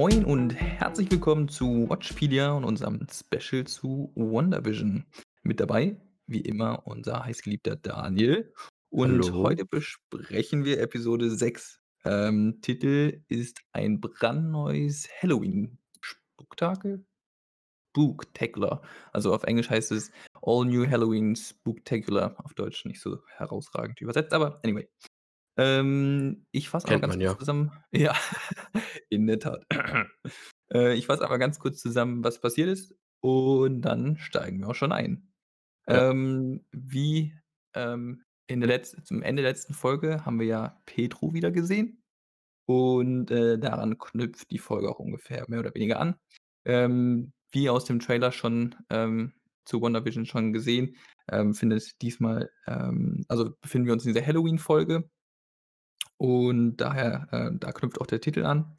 Moin und herzlich willkommen zu Watchpedia und unserem Special zu WandaVision. Mit dabei, wie immer, unser heißgeliebter Daniel. Und Hallo. heute besprechen wir Episode 6. Ähm, Titel ist ein brandneues Halloween-Spektakel? Spooktacular. Also auf Englisch heißt es All New Halloween Spooktacular. Auf Deutsch nicht so herausragend übersetzt, aber anyway. Ähm, ich fasse Kennt ganz man kurz ja. zusammen. Ja, in der Tat. Äh, ich fasse einmal ganz kurz zusammen, was passiert ist und dann steigen wir auch schon ein. Ja. Ähm, wie, ähm, in der letz zum Ende der letzten Folge haben wir ja Pedro wieder gesehen und, äh, daran knüpft die Folge auch ungefähr mehr oder weniger an. Ähm, wie aus dem Trailer schon, ähm, zu WandaVision schon gesehen, ähm, findet diesmal, ähm also befinden wir uns in dieser Halloween-Folge und daher, äh da knüpft auch der Titel an.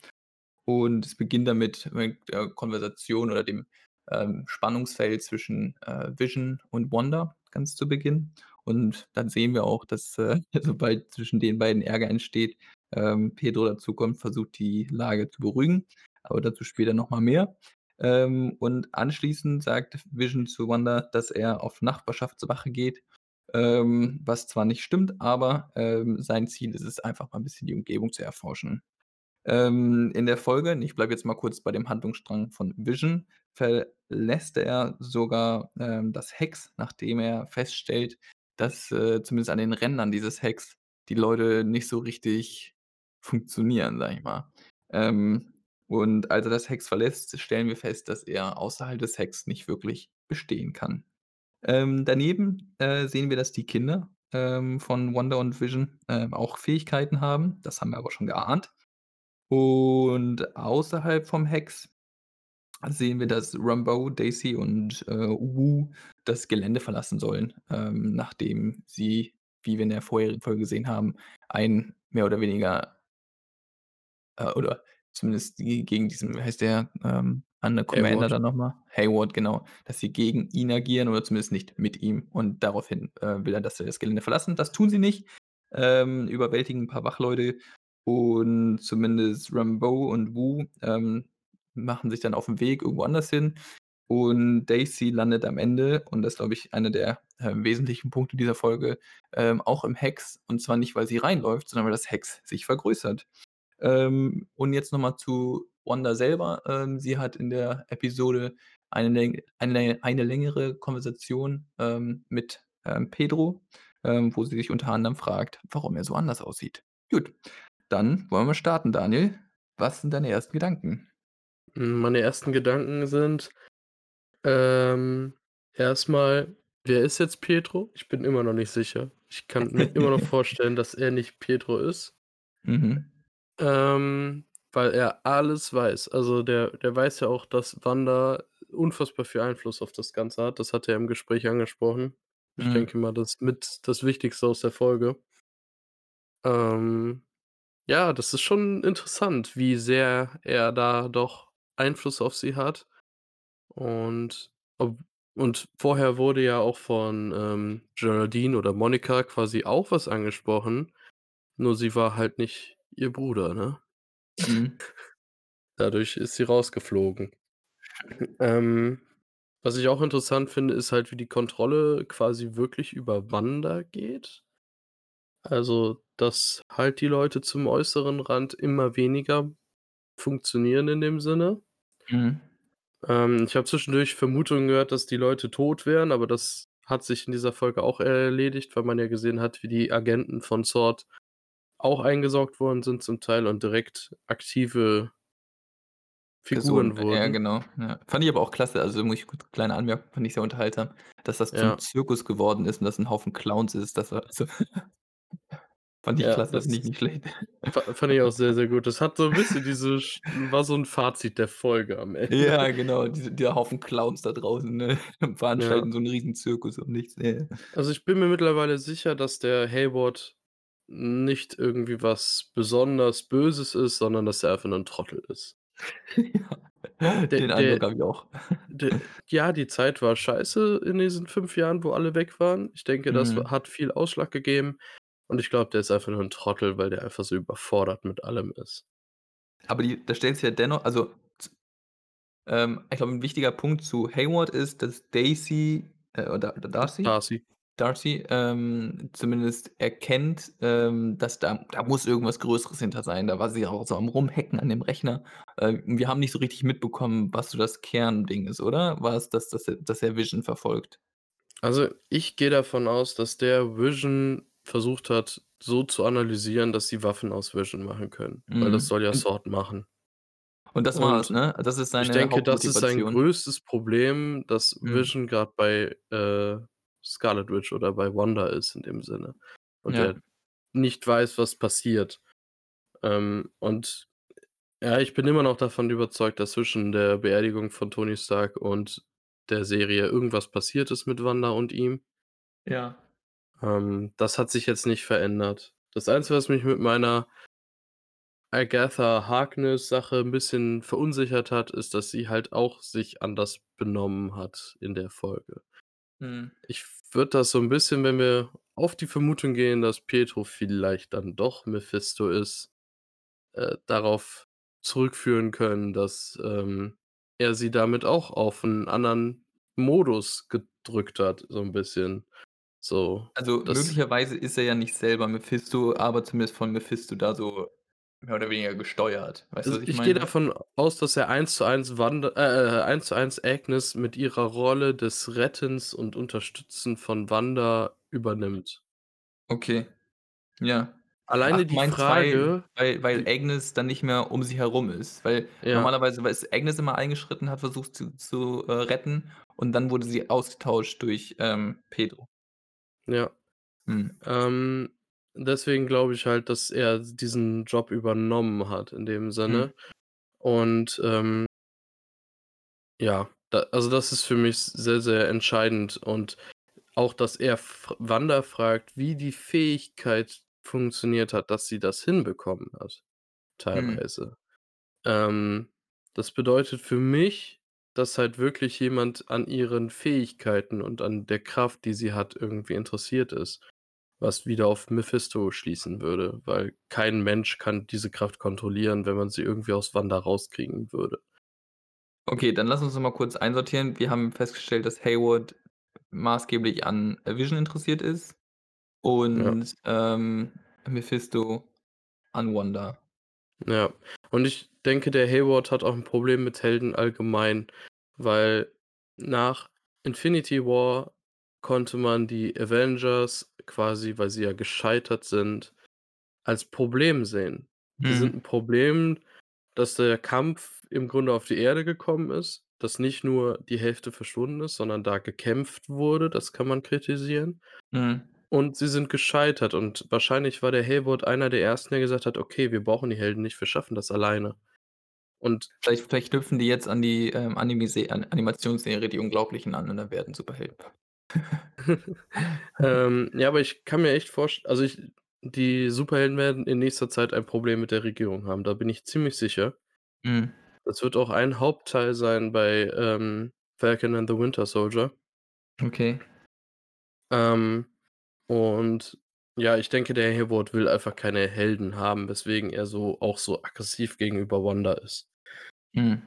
Und es beginnt damit mit der Konversation oder dem, ähm, Spannungsfeld zwischen, äh, Vision und Wanda ganz zu Beginn. Und dann sehen wir auch, dass, äh, sobald zwischen den beiden Ärger entsteht, ähm, Pedro dazukommt, versucht die Lage zu beruhigen, aber dazu später noch mal mehr. Ähm, und anschließend sagt Vision zu Wanda, dass er auf Nachbarschaftswache geht, ähm, was zwar nicht stimmt, aber, ähm, sein Ziel ist es einfach mal 'n bisschen die Umgebung zu erforschen. Ähm, in der Folge ich bleibe jetzt mal kurz bei dem Handlungsstrang von Vision, verlässt er sogar, ähm, das Hex, nachdem er feststellt, dass, äh, zumindest an den Rändern dieses Hex die Leute nicht so richtig funktionieren, sage ich mal. Ähm, und als er das Hex verlässt, stellen wir fest, dass er außerhalb des Hex nicht wirklich bestehen kann. Ähm, daneben, äh, sehen wir, dass die Kinder, ähm, von Wanda und Vision, ähm, auch Fähigkeiten haben. Das haben wir aber schon geahnt. Und außerhalb vom Hex sehen wir, dass Rambeau, Daisy und, äh, Wu das Gelände verlassen sollen, ähm, nachdem sie, wie wir in der vorherigen Folge gesehen haben, ein mehr oder weniger äh, oder zumindest gegen diesen wie heißt der, ähm, andere Commander Hayward. da noch mal? Hayward, genau, dass sie gegen ihn agieren oder zumindest nicht mit ihm. Und daraufhin, äh, will er, dass sie das Gelände verlassen. Das tun sie nicht, ähm, überwältigen 'n paar Wachleute und zumindest Rambeau und Wu, ähm, machen sich dann auf 'n Weg irgendwo anders hin. Und Daisy landet am Ende, und das ist, glaube ich, einer der, ähm, wesentlichen Punkte dieser Folge, ähm, auch im Hex. Und zwar nicht, weil sie reinläuft, sondern weil das Hex sich vergrößert. Ähm, und jetzt noch mal zu Wanda selber. Ähm, sie hat in der Episode eine läng eine eine längere Konversation, ähm, mit, ähm, Pedro, ähm, wo sie sich unter anderem fragt, warum er so anders aussieht. Gut, dann wollen wir starten, Daniel. Was sind deine ersten Gedanken? Hm, meine ersten Gedanken sind, ähm, erst mal, wer ist jetzt Pedro? Ich bin immer noch nicht sicher. Ich kann mir immer noch vorstellen, dass er nicht Pedro ist. Mhm. Ähm, weil er alles weiß. Also, der der weiß ja auch, dass Wanda unfassbar viel Einfluss auf das Ganze hat. Das hat er im Gespräch angesprochen. Ich Mhm. denke mal, das ist mit das Wichtigste aus der Folge. Ähm, ja, das ist schon interessant, wie sehr er da doch Einfluss auf sie hat. Und ob und vorher wurde ja auch von, ähm, Geraldine oder Monica quasi auch was angesprochen, nur sie war halt nicht ihr Bruder, ne? Mhm. Dadurch ist sie rausgeflogen. Ähm, was ich auch interessant finde, ist halt, wie die Kontrolle quasi wirklich über Wanda geht. Also, dass halt die Leute zum äußeren Rand immer weniger funktionieren in dem Sinne. Mhm. Ähm, ich habe zwischendurch Vermutungen gehört, dass die Leute tot wären, aber das hat sich in dieser Folge auch erledigt, weil man ja gesehen hat, wie die Agenten von S.W.O.R.D. auch eingesaugt worden sind zum Teil und direkt aktive Figuren ja wurden. genau, ja. Fand ich aber auch klasse. Also, muss ich kurz kleine Anmerkung, fand ich sehr unterhaltsam, dass das zum Ja. Zirkus geworden ist und das 'n Haufen Clowns ist. Das war so fand ich Ja, klasse, das finde ich nicht schlecht. fa fand ich auch sehr, sehr gut. Das hat so 'n bisschen diese war so 'n Fazit der Folge am Ende. Ja, genau, diese der Haufen Clowns da draußen, ne, Ja. veranstalten so 'n riesen Zirkus um nichts, ja, ja. Also, ich bin mir mittlerweile sicher, dass der Hayward nicht irgendwie was besonders Böses ist, sondern dass er einfach nur 'n Trottel ist. Ja, den der Eindruck habe ich auch. der ja, die Zeit war scheiße in diesen 5 Jahren, wo alle weg waren. Ich denke, das Mhm. hat viel Ausschlag gegeben und ich glaube, der ist einfach nur 'n Trottel, weil der einfach so überfordert mit allem ist. Aber die da stellt sich ja dennoch also, ähm, ich glaube, 'n wichtiger Punkt zu Hayward ist, dass Daisy, äh, oder oder Darcy? Darcy. Darcy, ähm, zumindest erkennt, ähm, dass da da muss irgendwas Größeres hinter sein. Da war sie auch so am Rumhacken an dem Rechner. Äh, wir haben nicht so richtig mitbekommen, was so das Kernding ist, oder? War es das, dass er dass er Vision verfolgt? Also, ich gehe davon aus, dass der Vision versucht hat, so zu analysieren, dass sie Waffen aus Vision machen können, weil das Mhm. soll ja Sword machen. und das war's, Und ne? Das ist ich seine denke, das ist sein größtes Problem, dass Mhm. Vision grad bei, äh, Scarlet Witch oder bei Wanda ist in dem Sinne und Ja. er nicht weiß, was passiert. Ähm, und ja, ich bin immer noch davon überzeugt, dass zwischen der Beerdigung von Tony Stark und der Serie irgendwas passiert ist mit Wanda und ihm. Ja. Ähm, das hat sich jetzt nicht verändert. Das Einzige, was mich mit meiner Agatha Harkness-Sache 'n bisschen verunsichert hat, ist, dass sie halt auch sich anders benommen hat in der Folge. Mhm. Ich würde das so 'n bisschen, wenn wir auf die Vermutung gehen, dass Pietro vielleicht dann doch Mephisto ist, äh, darauf zurückführen können, dass, ähm, er sie damit auch auf 'n anderen Modus gedrückt hat, so 'n bisschen. So, Also, das möglicherweise ist er ja nicht selber Mephisto, aber zumindest von Mephisto da so mehr oder weniger gesteuert. Weißt du, Also, was ich ich gehe davon aus, dass er eins zu eins Wanda äh, äh, eins zu eins Agnes mit ihrer Rolle des Rettens und Unterstützen von Wanda übernimmt. Okay, ja. Ach, Alleine du die weil Frage, weil weil wie Agnes dann nicht mehr um sie herum ist? Weil Ja. normalerweise ist Agnes immer eingeschritten, hat versucht zu zu, äh, retten und dann wurde sie ausgetauscht durch, ähm, Pedro. Ja. Mhm. Ähm, deswegen glaube ich halt, dass er diesen Job übernommen hat in dem Mhm. Sinne und, ähm ja, da also, das ist für mich sehr, sehr entscheidend und auch, dass er Wanda fragt, wie die Fähigkeit funktioniert hat, dass sie das hinbekommen hat, Mhm. teilweise. Ähm, das bedeutet für mich, dass halt wirklich jemand an ihren Fähigkeiten und an der Kraft, die sie hat, irgendwie interessiert ist, was wieder auf Mephisto schließen würde, weil kein Mensch kann diese Kraft kontrollieren, wenn man sie irgendwie aus Wanda rauskriegen würde. Okay, dann lass uns noch mal kurz einsortieren. Wir haben festgestellt, dass Hayward maßgeblich an, Vision interessiert ist Ja. und, ähm, Mephisto an Wanda. Ja, und ich denke, der Hayward hat auch 'n Problem mit Helden allgemein, weil nach Infinity War konnte man die Avengers quasi, weil sie ja gescheitert sind, als Problem sehen. Die sind Mhm. 'n Problem, dass der Kampf im Grunde auf die Erde gekommen ist, dass nicht nur die Hälfte verschwunden ist, sondern da gekämpft wurde, das kann man kritisieren. Mhm. Und sie sind gescheitert und wahrscheinlich war der Hayward einer der Ersten, der gesagt hat: „Okay, wir brauchen die Helden nicht, wir schaffen das alleine.“ Und Vielleicht vielleicht knüpfen die jetzt an die, ähm, An Animationsserie „Die Unglaublichen“ an und dann werden Superhelden. Ähm, ja, aber ich kann mir echt vorst also, ich die Superhelden werden in nächster Zeit ein Problem mit der Regierung haben, da bin ich ziemlich sicher. Mhm. Das wird auch ein Hauptteil sein bei, ähm, „Falcon and the Winter Soldier“. Okay. Ähm, und ja, ich denke, der Hayward will einfach keine Helden haben, weswegen er so auch so aggressiv gegenüber Wanda ist. Mhm.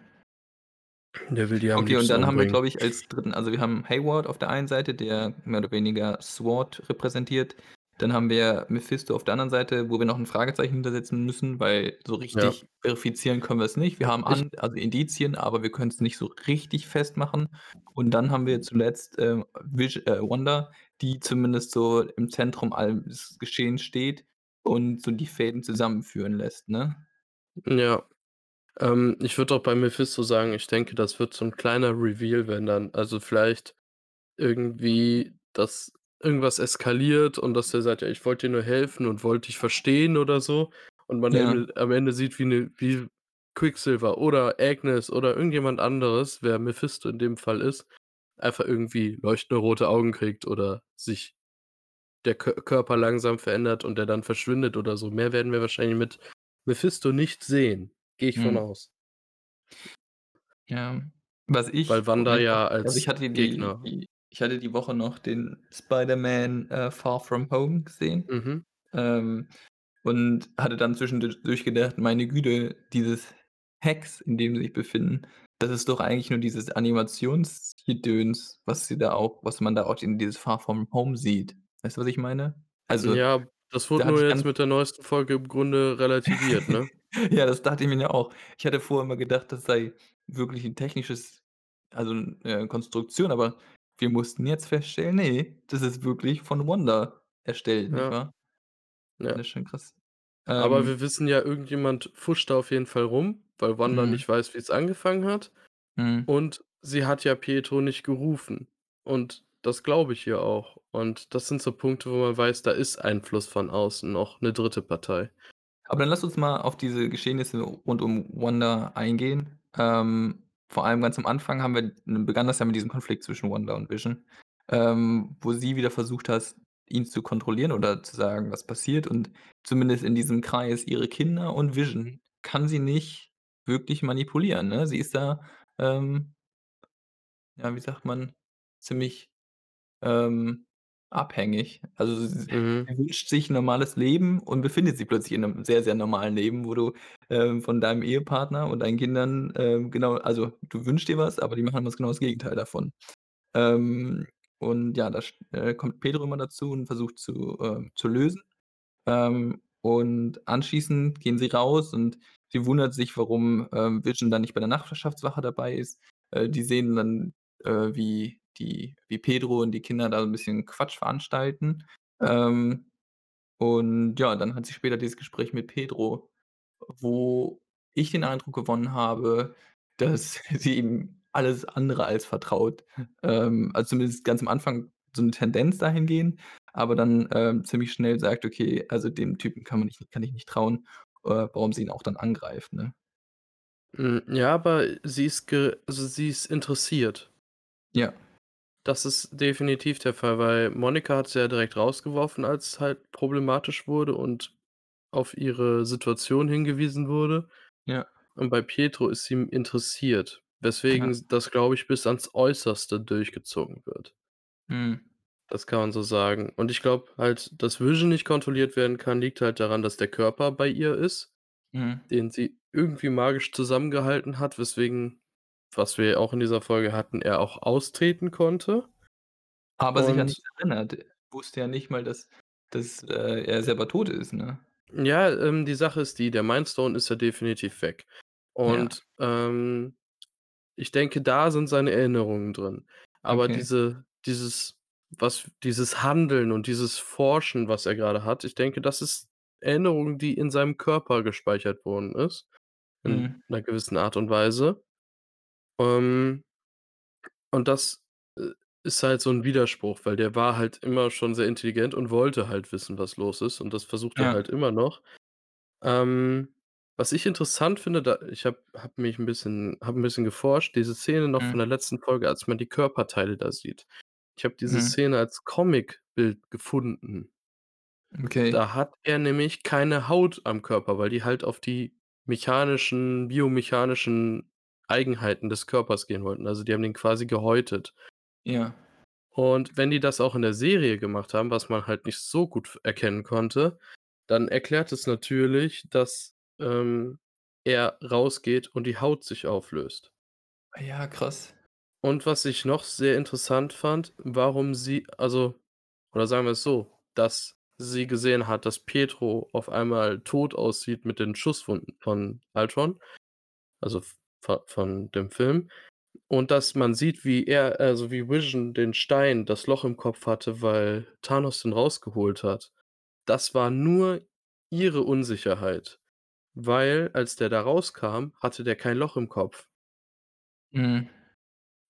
Der will die am Okay, und liebsten dann haben wir, umbringen. glaube ich, als 3. also, wir haben Hayward auf der einen Seite, der mehr oder weniger SWORD repräsentiert. Dann haben wir Mephisto auf der anderen Seite, wo wir noch 'n Fragezeichen hintersetzen müssen, weil so Ja. richtig verifizieren können wir es nicht. Wir haben an also, Indizien, aber wir können's nicht so richtig festmachen. Und dann haben wir zuletzt, ähm, Vision äh, Wanda, die zumindest so im Zentrum alles Geschehens steht und so die Fäden zusammenführen lässt, ne? Ja. Ähm, ich würde auch bei Mephisto sagen, ich denke, das wird so 'n kleiner Reveal, wenn dann also, vielleicht irgendwie, dass irgendwas eskaliert und dass er sagt: „Ja, ich wollte dir nur helfen und wollte dich verstehen“, oder so. Und man Ja. Am Ende sieht, wie 'ne wie Quicksilver oder Agnes oder irgendjemand anderes, wer Mephisto in dem Fall ist, einfach irgendwie leuchtende rote Augen kriegt oder sich der Kö Körper langsam verändert und der dann verschwindet oder so. Mehr werden wir wahrscheinlich mit Mephisto nicht sehen, gehe ich von Mhm. aus. Ja. Was Weil ich im Wanda ja also, ich als hatte die Gegner die ich hatte die Woche noch den Spider-Man, äh, Far From Home gesehen. Mhm. Ähm und hatte dann zwischendurch gedacht: „Meine Güte, dieses Hacks, in dem sie sich befinden, das ist doch eigentlich nur dieses Animationsgedöns, was sie da auch was man da auch in dieses Far From Home sieht.“ Weißt du, was ich meine? Also, Ja, das wurde nur jetzt mit der neuesten Folge im Grunde relativiert, ne? Ja, das dachte ich mir ja auch. Ich hatte vorher immer gedacht, das sei wirklich 'n technisches also 'n äh, Konstruktion, aber wir mussten jetzt feststellen, ne, das ist wirklich von Wanda erstellt, nicht Ja. wahr? Ja. Das ist schon krass. Aber Ähm wir wissen ja, irgendjemand pfuscht da auf jeden Fall rum, weil Wanda Mhm. nicht weiß, wie's angefangen hat. Mhm. Und sie hat ja Pietro nicht gerufen. Und das glaube ich ihr auch. Und das sind so Punkte, wo man weiß, da ist Einfluss von außen noch 'ne 3. Partei. Aber dann lass uns mal auf diese Geschehnisse rund um Wanda eingehen. Ähm, vor allem ganz am Anfang haben wir begann das ja mit diesem Konflikt zwischen Wanda und Vision, ähm, wo sie wieder versucht hat, ihn zu kontrollieren oder zu sagen, was passiert. Und zumindest in diesem Kreis ihre Kinder und Vision kann sie nicht wirklich manipulieren, ne? Sie ist da, ähm ja, wie sagt man, ziemlich, ähm, abhängig. Also, s Mhm. sie wünscht sich 'n normales Leben und befindet sich plötzlich in 'nem sehr, sehr normalen Leben, wo du, ähm, von deinem Ehepartner und deinen Kindern, ähm, genau also, du wünschst dir was, aber die machen was genau das Gegenteil davon. Ähm, und ja, da sch äh, kommt Pedro immer dazu und versucht zu ähm, zu lösen. Ähm, und anschließend gehen sie raus und sie wundert sich, warum, ähm, Vision dann nicht bei der Nachbarschaftswache dabei ist. Äh, die sehen dann, äh, wie die wie Pedro und die Kinder da so 'n bisschen Quatsch veranstalten. Ähm, und ja, dann hat sie später dieses Gespräch mit Pedro, wo ich den Eindruck gewonnen habe, dass sie ihm alles andere als vertraut. Ähm, also, zumindest ganz am Anfang so 'ne Tendenz dahingehend, aber dann, ähm, ziemlich schnell sagt: „Okay, also, dem Typen kann man nicht kann ich nicht trauen“, äh, warum sie ihn auch dann angreift, ne? Hm, ja, aber sie ist ge also, sie ist interessiert. Ja. Das ist definitiv der Fall, weil Monika hat sie ja direkt rausgeworfen, als halt problematisch wurde und auf ihre Situation hingewiesen wurde. Ja. Und bei Pietro ist sie, interessiert, weswegen Ja. das, glaube ich, bis ans Äußerste durchgezogen wird. Mhm. Das kann man so sagen. Und ich glaube halt, dass Vision nicht kontrolliert werden kann, liegt halt daran, dass der Körper bei ihr ist, Mhm. den sie irgendwie magisch zusammengehalten hat, weswegen, was wir auch in dieser Folge hatten, er auch austreten konnte. Aber sich an Und nichts erinnert. Wusste ja nicht mal, dass dass, äh, er selber tot ist, ne? Ja, ähm, die Sache ist die, der Mindstone ist ja definitiv weg. Ja. Und, ähm, ich denke, da sind seine Erinnerungen drin. Aber Okay. diese dieses was dieses Handeln und dieses Forschen, was er grade hat, ich denke, das ist Erinnerung, die in seinem Körper gespeichert worden ist, in Mhm. 'ner gewissen Art und Weise. Ähm und das, äh, ist halt so 'n Widerspruch, weil der war halt immer schon sehr intelligent und wollte halt wissen, was los ist und das versucht er Ja. halt immer noch. Ähm, was ich interessant finde, da ich habe habe mich 'n bisschen habe 'n bisschen geforscht, diese Szene noch von Mhm. der letzten Folge, als man die Körperteile da sieht. Ich habe diese Mhm. Szene als Comicbild gefunden. Okay. Da hat er nämlich keine Haut am Körper, weil die halt auf die mechanischen biomechanischen Eigenheiten des Körpers gehen wollten. Also, die haben den quasi gehäutet. Ja. Und wenn die das auch in der Serie gemacht haben, was man halt nicht so gut erkennen konnte, dann erklärt es natürlich, dass, ähm, er rausgeht und die Haut sich auflöst. Ja, krass. Und was ich noch sehr interessant fand, warum sie also oder sagen wir es so, dass sie gesehen hat, dass Pietro auf einmal tot aussieht mit den Schusswunden von Ultron, also von dem Film. Und dass man sieht, wie er also, wie Vision den Stein das Loch im Kopf hatte, weil Thanos den rausgeholt hat. Das war nur ihre Unsicherheit, weil als der da rauskam, hatte der kein Loch im Kopf. Mhm.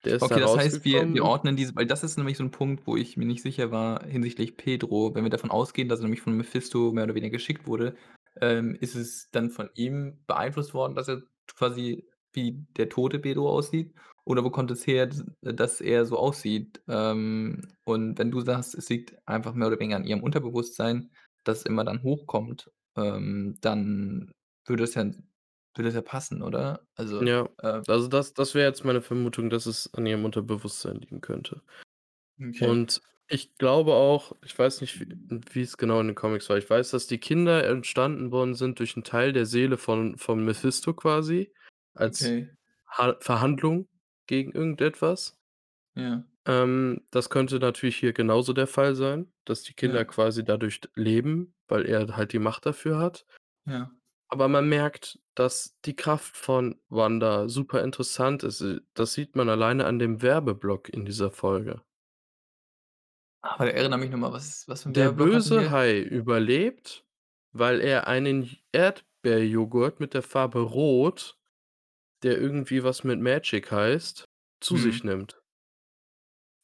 Der ist da Okay, das heißt, wir wir ordnen diese weil das ist nämlich so 'n Punkt, wo ich mir nicht sicher war hinsichtlich Pedro. Wenn wir davon ausgehen, dass er nämlich von Mephisto mehr oder weniger geschickt wurde, ähm, ist es dann von ihm beeinflusst worden, dass er quasi wie der tote Pedro aussieht? Oder wo kommt es her, dass er so aussieht? Ähm, und wenn du sagst, es liegt einfach mehr oder weniger an ihrem Unterbewusstsein, das immer dann hochkommt, ähm, dann würde es ja würde es ja passen, oder? Also, Ja, äh also, das das wäre jetzt meine Vermutung, dass es an ihrem Unterbewusstsein liegen könnte. Okay. Und ich glaube auch ich weiß nicht, wie es genau in den Comics war. Ich weiß, dass die Kinder entstanden worden sind durch 'n Teil der Seele von von Mephisto quasi als Okay. Ha Verhandlung gegen irgendetwas. Ja. Ähm, das könnte natürlich hier genauso der Fall sein, dass die Kinder Ja. quasi dadurch leben, weil er halt die Macht dafür hat. Ja. Aber man merkt, dass die Kraft von Wanda super interessant ist. Äh, das sieht man alleine an dem Werbeblock in dieser Folge. Aber erinnere mich noch mal, was was für 'n Der Werbeblock hatten böse wir? Hai überlebt, weil er einen Erdbeerjoghurt mit der Farbe Rot, der irgendwie was mit Magic heißt, zu sich Mhm. nimmt.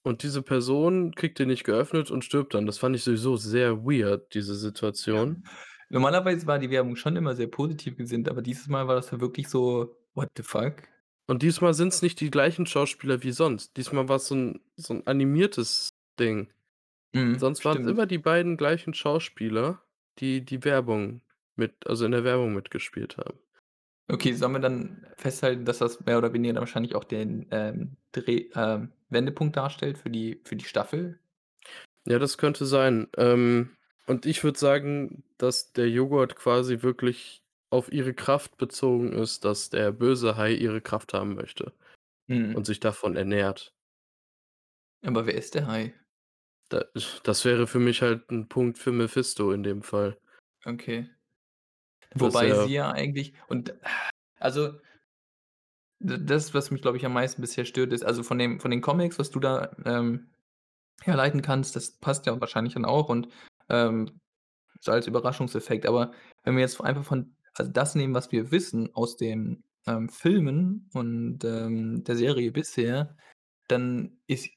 Und diese Person kriegt den nicht geöffnet und stirbt dann. Das fand ich sowieso sehr weird, diese Situation. Normalerweise war die Werbung schon immer sehr positiv gesinnt, aber dieses Mal war das ja wirklich so: „What the fuck?“ Und diesmal sind's nicht die gleichen Schauspieler wie sonst. Diesmal war's so 'n so 'n animiertes Ding. Mhm, Sonst waren's stimmt. immer die beiden gleichen Schauspieler, die die Werbung mit also in der Werbung mitgespielt haben. Okay, sollen wir dann festhalten, dass das mehr oder weniger dann wahrscheinlich auch den, ähm, Dreh ähm, Wendepunkt darstellt für die für die Staffel? Ja, das könnte sein. Ähm, und ich würde sagen, dass der Joghurt quasi wirklich auf ihre Kraft bezogen ist, dass der böse Hai ihre Kraft haben möchte Mhm. und sich davon ernährt. Aber wer ist der Hai? Da das wäre für mich halt 'n Punkt für Mephisto in dem Fall. Okay. Wobei er sie ja eigentlich und also das, was mich, glaube ich, am meisten bisher stört, ist also von dem von den Comics, was du da, ähm, herleiten kannst, das passt ja wahrscheinlich dann auch und, ähm, so als Überraschungseffekt. Aber wenn wir jetzt einfach von also das nehmen, was wir wissen aus den, ähm, Filmen und, ähm, der Serie bisher, dann ist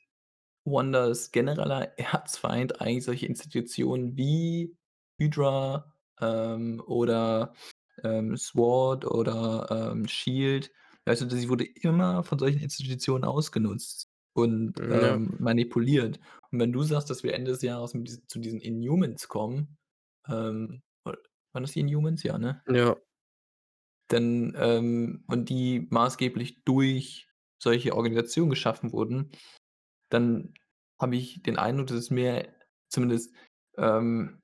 Wandas genereller Erzfeind eigentlich solche Institutionen wie Hydra, ähm, oder, ähm, SWORD oder, ähm, SHIELD. Also, sie wurde immer von solchen Institutionen ausgenutzt und, Hm, ja. ähm, manipuliert. Und wenn du sagst, dass wir Ende des Jahres mit zu diesen Inhumans kommen, ähm, wa waren das die Inhumans? Ja, ne? Ja. Dann, ähm und die maßgeblich durch solche Organisationen geschaffen wurden, dann habe ich den Eindruck, dass es mehr zumindest, ähm,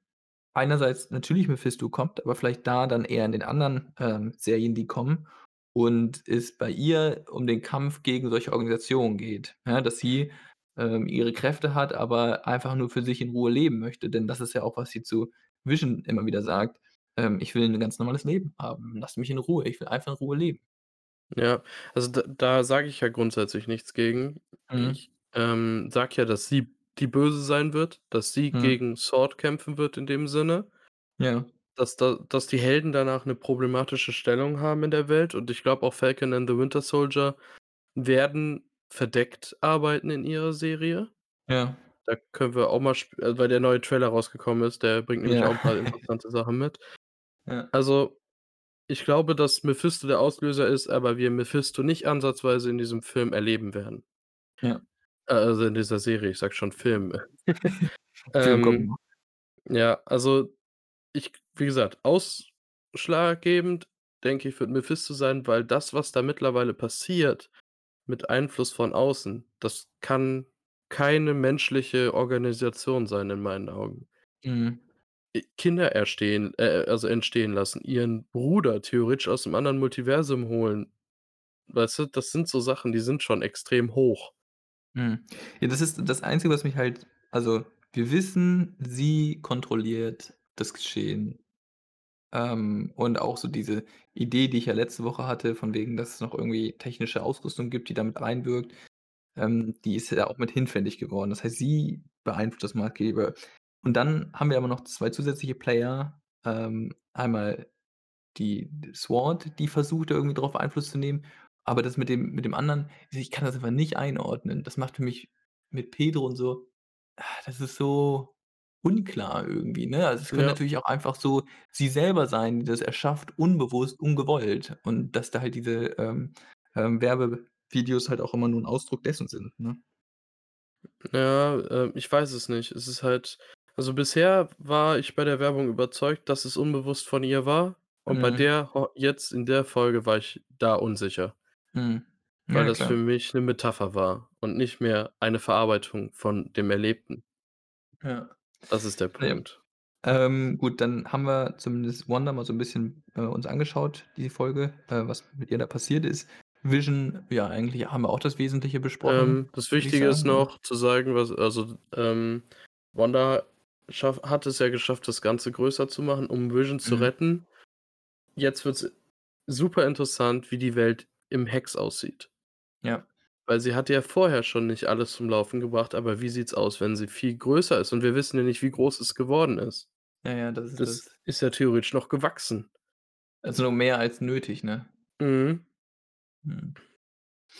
einerseits natürlich Mephisto kommt, aber vielleicht da dann eher in den anderen, ähm, Serien, die kommen und es bei ihr um den Kampf gegen solche Organisationen geht, ja, dass sie, ähm, ihre Kräfte hat, aber einfach nur für sich in Ruhe leben möchte. Denn das ist ja auch, was sie zu Vision immer wieder sagt: „Ähm, ich will 'n ganz normales Leben haben. Lass mich in Ruhe. Ich will einfach in Ruhe leben.“ Ja, also d da sage ich ja grundsätzlich nichts gegen. Mhm. Ich, ähm, sage ja, dass sie die Böse sein wird, dass sie Mhm. gegen SWORD kämpfen wird in dem Sinne. Ja. Dass da dass die Helden danach 'ne problematische Stellung haben in der Welt und ich glaube auch Falcon and the Winter Soldier werden verdeckt arbeiten in ihrer Serie. Ja. Da können wir auch mal äh, weil der neue Trailer rausgekommen ist, der bringt nämlich Ja. auch 'n paar interessante Sachen mit. Ja. Also, ich glaube, dass Mephisto der Auslöser ist, aber wir Mephisto nicht ansatzweise in diesem Film erleben werden. Ja. Äh, also in dieser Serie, ich sage schon Film. Ähm, ja, also ich wie gesagt, ausschlaggebend, denke ich, wird Mephisto sein, weil das, was da mittlerweile passiert mit Einfluss von außen, das kann keine menschliche Organisation sein in meinen Augen. Mhm. Kinder erstehen äh, also entstehen lassen, ihren Bruder theoretisch aus 'nem anderen Multiversum holen. Weißt du, das sind so Sachen, die sind schon extrem hoch. Mhm. Ja, das ist das Einzige, was mich halt also, wir wissen, sie kontrolliert das Geschehen. Ähm, und auch so diese Idee, die ich ja letzte Woche hatte, von wegen, dass es noch irgendwie technische Ausrüstung gibt, die da mit reinwirkt, ähm, die ist ja auch mit hinfällig geworden. Das heißt, sie beeinflusst das Maßgebende. Und dann haben wir aber noch 2 zusätzliche Player, ähm, einmal die SWORD, die versucht, irgendwie drauf Einfluss zu nehmen, aber das mit dem mit dem anderen ich kann das einfach nicht einordnen. Das macht für mich mit Pedro und so ah, das ist so unklar irgendwie, ne? Also, es können Ja. natürlich auch einfach so sie selber sein, die das erschafft, unbewusst, ungewollt und dass da halt diese, ähm, ähm, Werbevideos halt auch immer nur 'n Ausdruck dessen sind, ne? Ja, äh, ich weiß es nicht. Es ist halt also bisher war ich bei der Werbung überzeugt, dass es unbewusst von ihr war und bei Mhm. der ho jetzt in der Folge war ich da unsicher. Mhm. Weil Ja, das für klar. mich 'ne Metapher war und nicht mehr eine Verarbeitung von dem Erlebten. Ja. Das ist der ja. Punkt. Ähm, gut, dann haben wir zumindest Wanda mal so 'n bisschen, äh, uns angeschaut, die Folge, äh, was mit ihr da passiert ist. Vision, ja, eigentlich haben wir auch das Wesentliche besprochen, Ähm, das würde ich Wichtige ist sagen, oder? noch zu sagen, was also, ähm, Wanda schaff hat es ja geschafft, das Ganze größer zu machen, um Vision zu Mhm. retten. Jetzt wird's super interessant, wie die Welt im Hex aussieht. Ja. Weil sie hatte ja vorher schon nicht alles zum Laufen gebracht, aber wie sieht's aus, wenn sie viel größer ist? Und wir wissen ja nicht, wie groß es geworden ist. Ja, ja, das ist Das das. ist ja theoretisch noch gewachsen. Also, mehr als nötig, ne? Mhm. Mhm.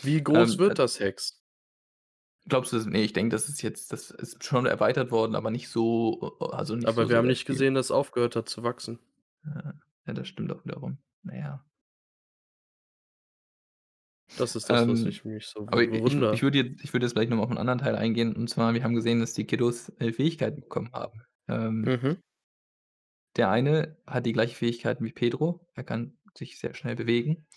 Wie groß Ähm, äh wird das Hex? Glaubst du das ne, ich denke, das ist jetzt das ist schon erweitert worden, aber nicht so äh, also, nicht so, Aber wir so haben nicht viel. gesehen, dass es aufgehört hat zu wachsen. Ja, das stimmt auch wiederum. Na ja. Das ist das, was Ähm, ich mich so aber ich ich wundere. würde jetzt ich würde jetzt gleich noch mal auf 'n anderen Teil eingehen, und zwar, wir haben gesehen, dass die Kiddos, äh, Fähigkeiten bekommen haben. Ähm Mhm. der eine hat die gleichen Fähigkeiten wie Pedro. Er kann sich sehr schnell bewegen,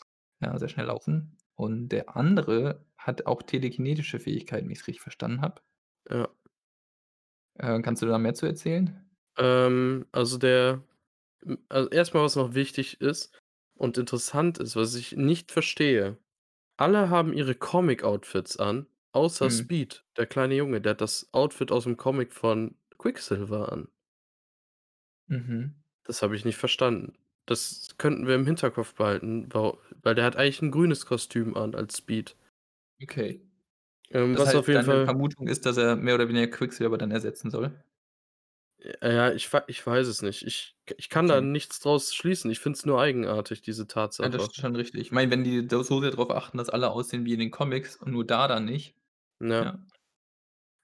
ja, sehr schnell laufen. Und der andere hat auch telekinetische Fähigkeiten, wenn ich's richtig verstanden habe. Ja. Äh, kannst du da mehr zu erzählen? Ähm, also, der also, erst mal, was noch wichtig ist und interessant ist, was ich nicht verstehe: Alle haben ihre Comic-Outfits an, außer Mhm. Speed, der kleine Junge, der hat das Outfit aus'm Comic von Quicksilver an. Mhm. Das habe ich nicht verstanden. Das könnten wir im Hinterkopf behalten, wau weil der hat eigentlich 'n grünes Kostüm an als Speed. Okay. Ähm, Das was auf heißt, jeden deine Fall Vermutung ist, dass er mehr oder weniger Quicksilver dann ersetzen soll? Äh, ja, ich wei ich weiß es nicht. Ich ich kann da Okay. nichts draus schließen. Ich finde es nur eigenartig, diese Ja, das Tatsache. ist schon richtig. Ich meine, wenn die da so sehr drauf achten, dass alle aussehen wie in den Comics und nur da dann nicht, Ja. ja.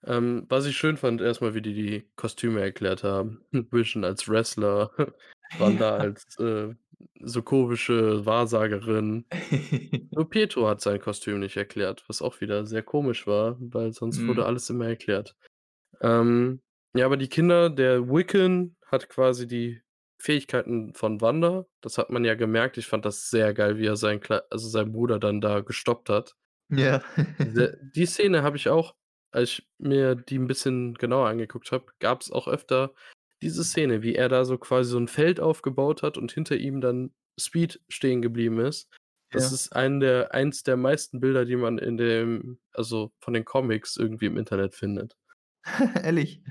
Ähm, was ich schön fand, erst mal, wie die die Kostüme erklärt haben. Vision als Wrestler, Wanda Ja. als, äh, sokovische Wahrsagerin. Nur Pietro hat sein Kostüm nicht erklärt, was auch wieder sehr komisch war, weil sonst wurde Mhm. alles immer erklärt. Ähm, ja, aber die Kinder der Wiccan hat quasi die Fähigkeiten von Wanda. Das hat man ja gemerkt. Ich fand das sehr geil, wie er seinen Klei also, seinen Bruder dann da gestoppt hat. Ja. Diese die Szene habe ich auch als ich mir die 'n bisschen genauer angeguckt habe, gab's auch öfter diese Szene, wie er da so quasi so 'n Feld aufgebaut hat und hinter ihm dann Speed stehen geblieben ist. Das Ja. ist einen der eins der meisten Bilder, die man in dem also, von den Comics irgendwie im Internet findet. Ehrlich?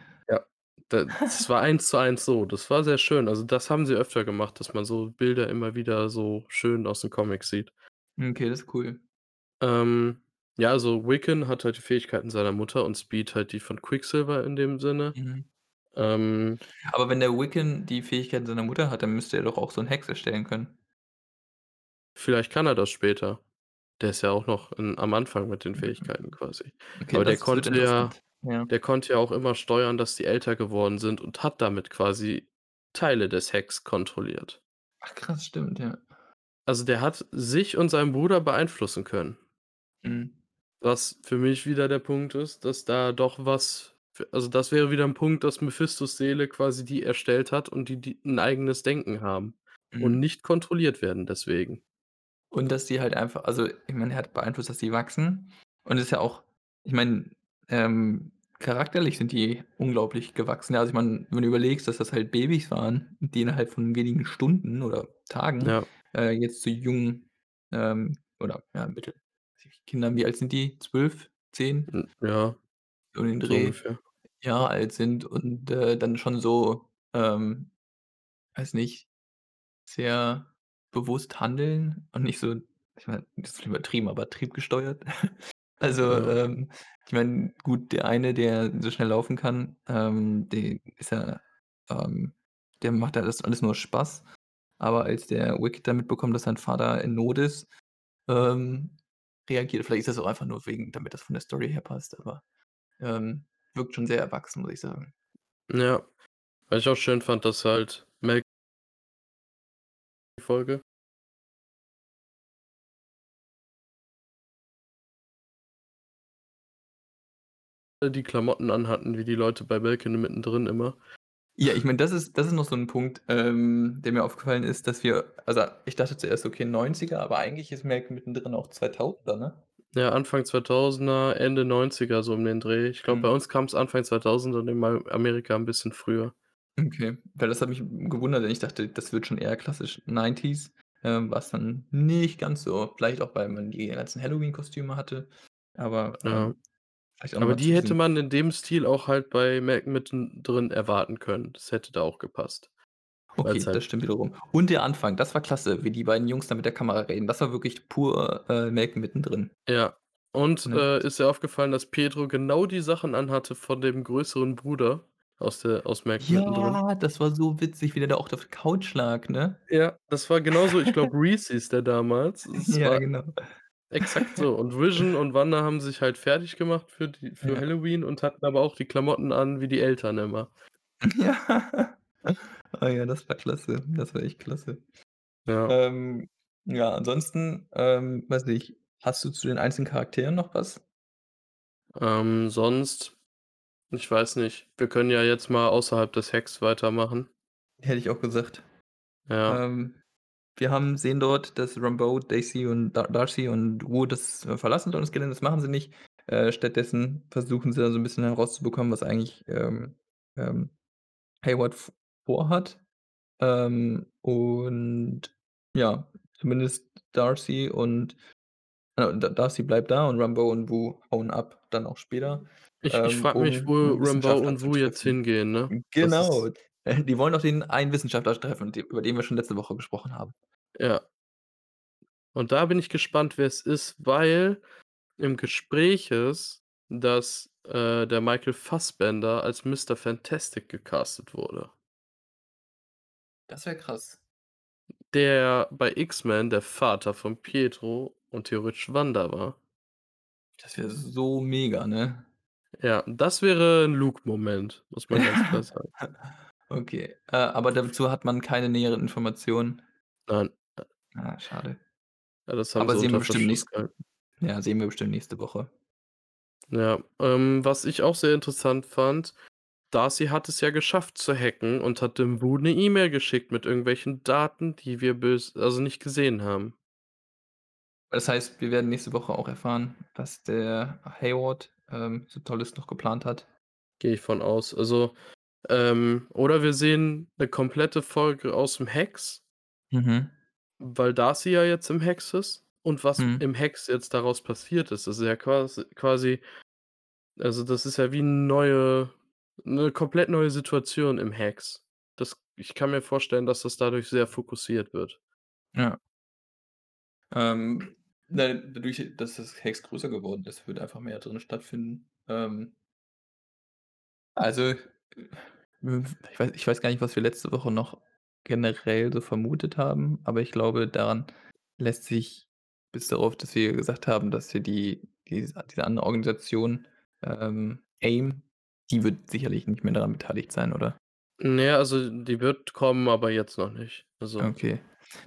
Das war 1 zu 1 so. Das war sehr schön. Also, das haben sie öfter gemacht, dass man so Bilder immer wieder so schön aus den Comics sieht. Okay, das ist cool. Ähm, ja, also, Wiccan hat halt die Fähigkeiten seiner Mutter und Speed halt die von Quicksilver in dem Sinne. Mhm. Ähm Aber wenn der Wiccan die Fähigkeiten seiner Mutter hat, dann müsste er doch auch so 'n Hex erstellen können. Vielleicht kann er das später. Der ist ja auch noch in am Anfang mit den Fähigkeiten quasi. Okay, Aber der konnte ja interessant. Ja. der konnte ja auch immer steuern, dass die älter geworden sind und hat damit quasi Teile des Hex kontrolliert. Ach krass, stimmt, ja. Also, der hat sich und seinen Bruder beeinflussen können. Mhm. Was für mich wieder der Punkt ist, dass da doch was f also, das wäre wieder 'n Punkt, dass Mephistos Seele quasi die erstellt hat und die die 'n eigenes Denken haben und Mhm. nicht kontrolliert werden deswegen. Und dass die halt einfach also, ich meine, er hat beeinflusst, dass die wachsen. Und ist ja auch ich meine, ähm, charakterlich sind die unglaublich gewachsen. Ja, also, ich meine, wenn du überlegst, dass das halt Babys waren, die innerhalb von wenigen Stunden oder Tagen, Ja. äh, jetzt zu jungen, ähm, oder, ja, Mittel Kindern, wie alt sind die? 12, 10? Hm, ja, So um den so Dreh, ungefähr. Jahre alt sind und, äh, dann schon so, ähm, weiß nicht, sehr bewusst handeln und nicht so ich meine, das ist übertrieben, aber triebgesteuert. Also, Ja. ähm, ich meine, gut, der eine, der so schnell laufen kann, ähm, den ist ja ähm, dem macht ja das alles nur Spaß. Aber als der Wicket dann mitbekommt, dass sein Vater in Not ist, ähm, reagiert vielleicht ist das auch einfach nur wegen damit das von der Story her passt, aber, ähm, wirkt schon sehr erwachsen, muss ich sagen. Ja, was ich auch schön fand, dass halt Mel die Folge die Klamotten anhatten wie die Leute bei Belkin mittendrin immer. Ja, ich meine, das ist das ist noch so 'n Punkt, ähm, der mir aufgefallen ist, dass wir also, ich dachte zuerst, okay, 90er, aber eigentlich ist Malcolm mittendrin auch 2000er, ne? Ja, Anfang 2000er, Ende 90er, so um den Dreh. Ich glaube, bei Mhm. uns kam's Anfang 2000 und in Amerika 'n bisschen früher. Okay, weil das hat mich gewundert, denn ich dachte, das wird schon eher klassisch 90s, ähm, war's dann nicht ganz so. Vielleicht auch, weil man die ganzen Halloween-Kostüme hatte, aber, Ja. Vielleicht auch noch Aber mal zu die hätte man in dem Stil auch halt bei Malcolm mittendrin erwarten können. Das hätte da auch gepasst, weil's Okay, das halt stimmt wiederum. Und der Anfang, das war klasse, wie die beiden Jungs da mit der Kamera reden. Das war wirklich pur, äh, Malcolm mittendrin. Ja. Und, Ne? äh, ist dir aufgefallen, dass Pietro genau die Sachen anhatte von dem größeren Bruder aus der aus Malcolm mittendrin? Ja, das war so witzig, wie der da auch auf der Couch lag, ne? Ja, das war genauso ich glaube, Reese hieß der damals. Es Ja, war genau. Exakt so. Und Vision und Wanda haben sich halt fertiggemacht für die für Ja. Halloween und hatten aber auch die Klamotten an wie die Eltern immer. Ja. Oh ja, das war klasse. Das war echt klasse. Ja. Ähm, ja, ansonsten, ähm, weiß nicht, hast du zu den einzelnen Charakteren noch was? Ähm, sonst ich weiß nicht. Wir können ja jetzt mal außerhalb des Hecks weitermachen. Hätte ich auch gesagt. Ja. Ähm, wir haben sehen dort, dass Rambeau, Daisy und Dar Darcy und Wu das, äh, verlassen sollen, das Gelände. Das machen sie nicht. Äh, stattdessen versuchen sie da so 'n bisschen herauszubekommen, was eigentlich, ähm, ähm, Hayward vorhat. Ähm, und ja, zumindest Darcy und äh, Da Darcy bleibt da und Rambeau und Wu hauen ab, dann auch später, Ich ich ähm, frage mich, um wo Rambeau Wissenschaftler und Wu jetzt hingehen, ne? Genau. Äh, die wollen doch den einen Wissenschaftler treffen, über den wir schon letzte Woche gesprochen haben. Ja. Und da bin ich gespannt, wer es ist, weil im Gespräch ist, dass, äh, der Michael Fassbender als Mister Fantastic gecastet wurde. Das wäre krass. Der bei X-Men der Vater von Pietro und theoretisch Wanda war. Das wäre so mega, ne? Ja, das wäre 'n Luke-Moment, muss man ganz klar sagen. Okay, äh, aber dazu hat man keine näheren Informationen? Nein. Äh Ah, schade. Ja, das haben Aber sie sehen wir bestimmt Verschluss nächst gehalten. ja, sehen wir bestimmt nächste Woche. Ja, ähm, was ich auch sehr interessant fand, Darcy hat es ja geschafft zu hacken und hat dem Wu 'ne E-Mail geschickt mit irgendwelchen Daten, die wir also nicht gesehen haben. Das heißt, wir werden nächste Woche auch erfahren, was der Hayward, ähm, so Tolles noch geplant hat? Gehe ich von aus. Also, ähm oder wir sehen 'ne komplette Folge aus'm Hex Mhm. weil Darcy ja jetzt im Hex ist und was Mhm. im Hex jetzt daraus passiert ist. Das ist ja quasi quasi also, das ist ja wie 'n neue 'ne komplett neue Situation im Hex. Das ich kann mir vorstellen, dass das dadurch sehr fokussiert wird. Ja. Ähm, da dadurch, dass das Hex größer geworden ist, wird einfach mehr drin stattfinden. Ähm also, ich weiß ich weiß gar nicht, was wir letzte Woche noch generell so vermutet haben, aber ich glaube, daran lässt sich bis darauf, dass wir gesagt haben, dass wir die diese diese andere Organisation, ähm, AIM, die wird sicherlich nicht mehr daran beteiligt sein, oder? Ne, also, die wird kommen, aber jetzt noch nicht. Also Okay.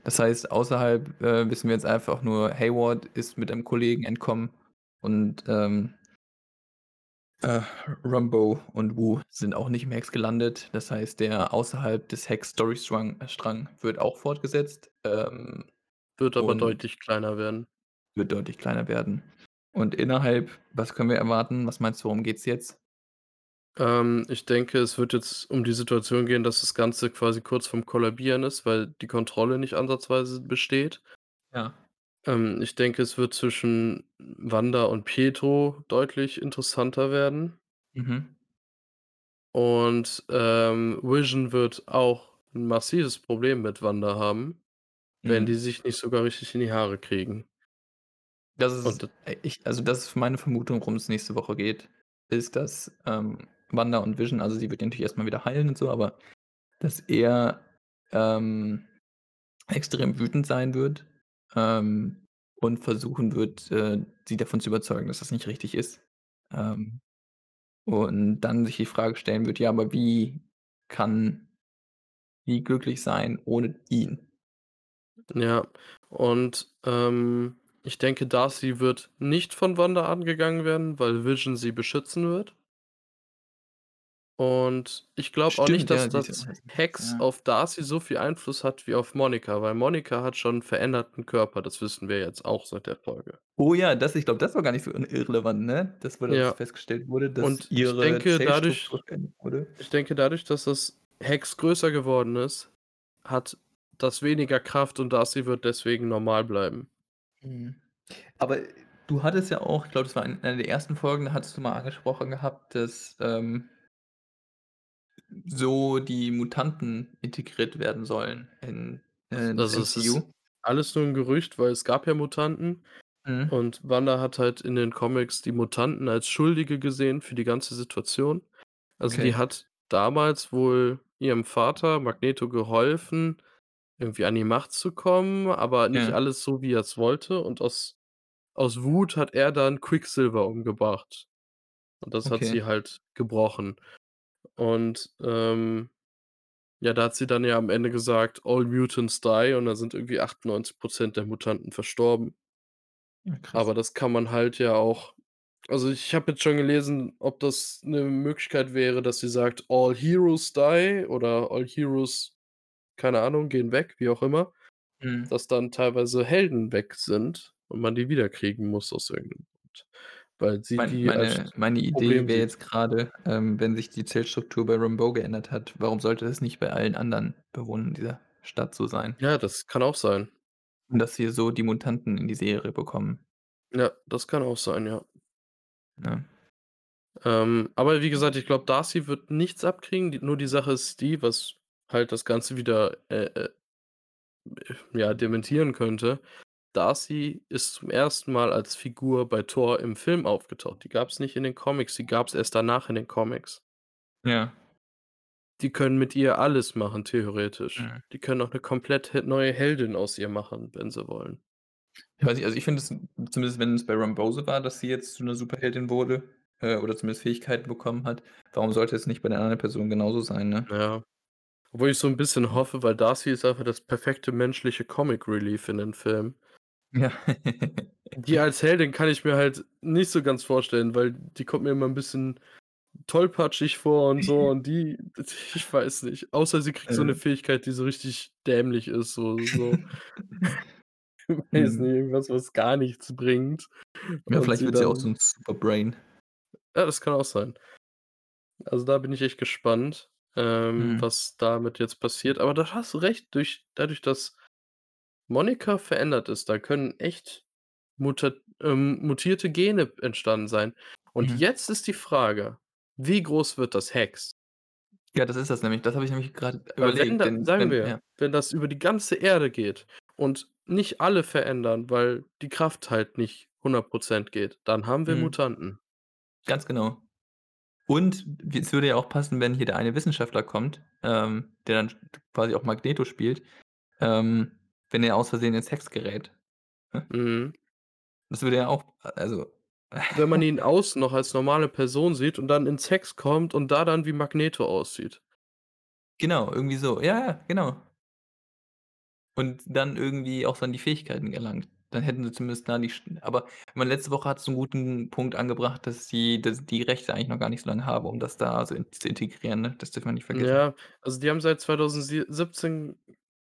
Das heißt, außerhalb, äh, wissen wir jetzt einfach nur, Hayward ist mit einem Kollegen entkommen und, ähm äh, Rambeau und Wu sind auch nicht im Hex gelandet. Das heißt, der außerhalb des Hex-Storystrang Strang wird auch fortgesetzt, ähm, Wird aber deutlich kleiner werden. wird deutlich kleiner werden. Und innerhalb was können wir erwarten? Was meinst du, worum geht's jetzt? Ähm, ich denke, es wird jetzt um die Situation gehen, dass das Ganze quasi kurz vorm Kollabieren ist, weil die Kontrolle nicht ansatzweise besteht. Ja. Ähm, ich denke, es wird zwischen Wanda und Pietro deutlich interessanter werden. Mhm. Und, ähm, Vision wird auch 'n massives Problem mit Wanda haben, wenn die Mhm. sich nicht sogar richtig in die Haare kriegen. Das Und ist d äh, ich also, das ist meine Vermutung, worum es nächste Woche geht, ist, dass, ähm, Wanda und Vision also, sie wird natürlich erst mal wieder heilen und so, aber dass er, ähm, extrem wütend sein wird, ähm, und versuchen wird, äh, sie davon zu überzeugen, dass das nicht richtig ist. Ähm, und dann sich die Frage stellen wird: „Ja, aber wie kann die glücklich sein ohne ihn?“ Ja, und, ähm, ich denke, Darcy wird nicht von Wanda angegangen werden, weil Vision sie beschützen wird. Und ich glaube auch nicht, dass ja, die das Hex ja. auf Darcy so viel Einfluss hat wie auf Monika, weil Monika hat schon 'n veränderten Körper, das wissen wir jetzt auch seit der Folge. Oh ja, das ich glaube, das war gar nicht so irrelevant, ne? Das wurde Ja. festgestellt wurde, dass Und ich ihre denke Zellstruktur dadurch wurde. ich denke dadurch, dass das Hex größer geworden ist, hat das weniger Kraft und Darcy wird deswegen normal bleiben. Mhm. Aber du hattest ja auch ich glaube, das war in einer der ersten Folgen, da hattest du mal angesprochen gehabt, dass, ähm so die Mutanten integriert werden sollen in, äh, das Also, es ist MCU. alles nur 'n Gerücht, weil es gab ja Mutanten Mhm. und Wanda hat halt in den Comics die Mutanten als Schuldige gesehen für die ganze Situation. Also, die Okay. hat damals wohl ihrem Vater Magneto geholfen, irgendwie an die Macht zu kommen, aber nicht Ja. alles so, wie er's wollte und aus aus Wut hat er dann Quicksilver umgebracht. Und das hat Okay. sie halt gebrochen. Und, ähm, ja, da hat sie dann ja am Ende gesagt: „All mutants die“, und da sind irgendwie 98 % der Mutanten verstorben. Ja, krass. Aber das kann man halt ja auch also, ich habe jetzt schon gelesen, ob das 'ne Möglichkeit wäre, dass sie sagt: „All heroes die“ oder „All heroes“, keine Ahnung, „gehen weg“, wie auch immer, Mhm. dass dann teilweise Helden weg sind und man die wiederkriegen muss aus irgend 'nem Grund, weil sie Mein die als meine meine Idee Problem wäre sieht. jetzt grade, ähm, wenn sich die Zellstruktur bei Rambeau geändert hat, warum sollte das nicht bei allen anderen Bewohnern dieser Stadt so sein? Ja, das kann auch sein. Und dass wir so die Mutanten in die Serie bekommen. Ja, das kann auch sein, ja. Ne? Ähm, aber wie gesagt, ich glaube, Darcy wird nichts abkriegen, die nur die Sache ist die, was halt das Ganze wieder, äh, äh, ja, dementieren könnte. Darcy ist zum 1. Mal als Figur bei Thor im Film aufgetaucht. Die gab's nicht in den Comics, die gab's erst danach in den Comics. Ja. Die können mit ihr alles machen, theoretisch. Mhm. Die können auch 'ne komplett neue Heldin aus ihr machen, wenn sie wollen. Ich weiß nicht, also, ich finde es zumindest wenn es bei Rambeau so war, dass sie jetzt zu 'ner Superheldin wurde, äh, oder zumindest Fähigkeiten bekommen hat. Warum sollte es nicht bei der anderen Person genauso sein, ne? Ja. Obwohl ich so 'n bisschen hoffe, weil Darcy ist einfach das perfekte menschliche Comic Relief in den Filmen. Ja. Die als Heldin kann ich mir halt nicht so ganz vorstellen, weil die kommt mir immer 'n bisschen tollpatschig vor und so und die ich weiß nicht. Außer sie kriegt so 'ne Äh. Fähigkeit, die so richtig dämlich ist, so so weiß nicht, Mhm. irgendwas, was gar nichts bringt Ja, und vielleicht sie wird sie auch so dann 'n Superbrain. Ja, das kann auch sein. Also, da bin ich echt gespannt, ähm, Mhm. was damit jetzt passiert. Aber da hast du recht, durch dadurch, dass Monika verändert ist, da können echt muta ähm, mutierte Gene entstanden sein. Und Mhm. jetzt ist die Frage: Wie groß wird das Hex? Ja, das ist das nämlich. Das habe ich nämlich grad Weil wenn überlegt, da denn sagen wenn wir, ja. wenn das über die ganze Erde geht und nicht alle verändern, weil die Kraft halt nicht 100 % geht, dann haben wir Mhm. Mutanten. Ganz genau. Und es würde ja auch passen, wenn hier der eine Wissenschaftler kommt, ähm, der dann quasi auch Magneto spielt, ähm, wenn er aus Versehen ins Hex gerät? Mhm. Das würde ja auch also Wenn man ihn außen noch als normale Person sieht und dann ins Hex kommt und da dann wie Magneto aussieht. Genau, irgendwie so. Ja, ja, genau. Und dann irgendwie auch an die Fähigkeiten gelangt. Dann hätten sie zumindest da die aber meine, letzte Woche hattest du 'n guten Punkt angebracht, dass sie dass die Rechte eigentlich noch gar nicht so lange haben, um das da so in zu integrieren, ne? Das dürfen wir nicht vergessen. Ja, also, die haben seit 2007 17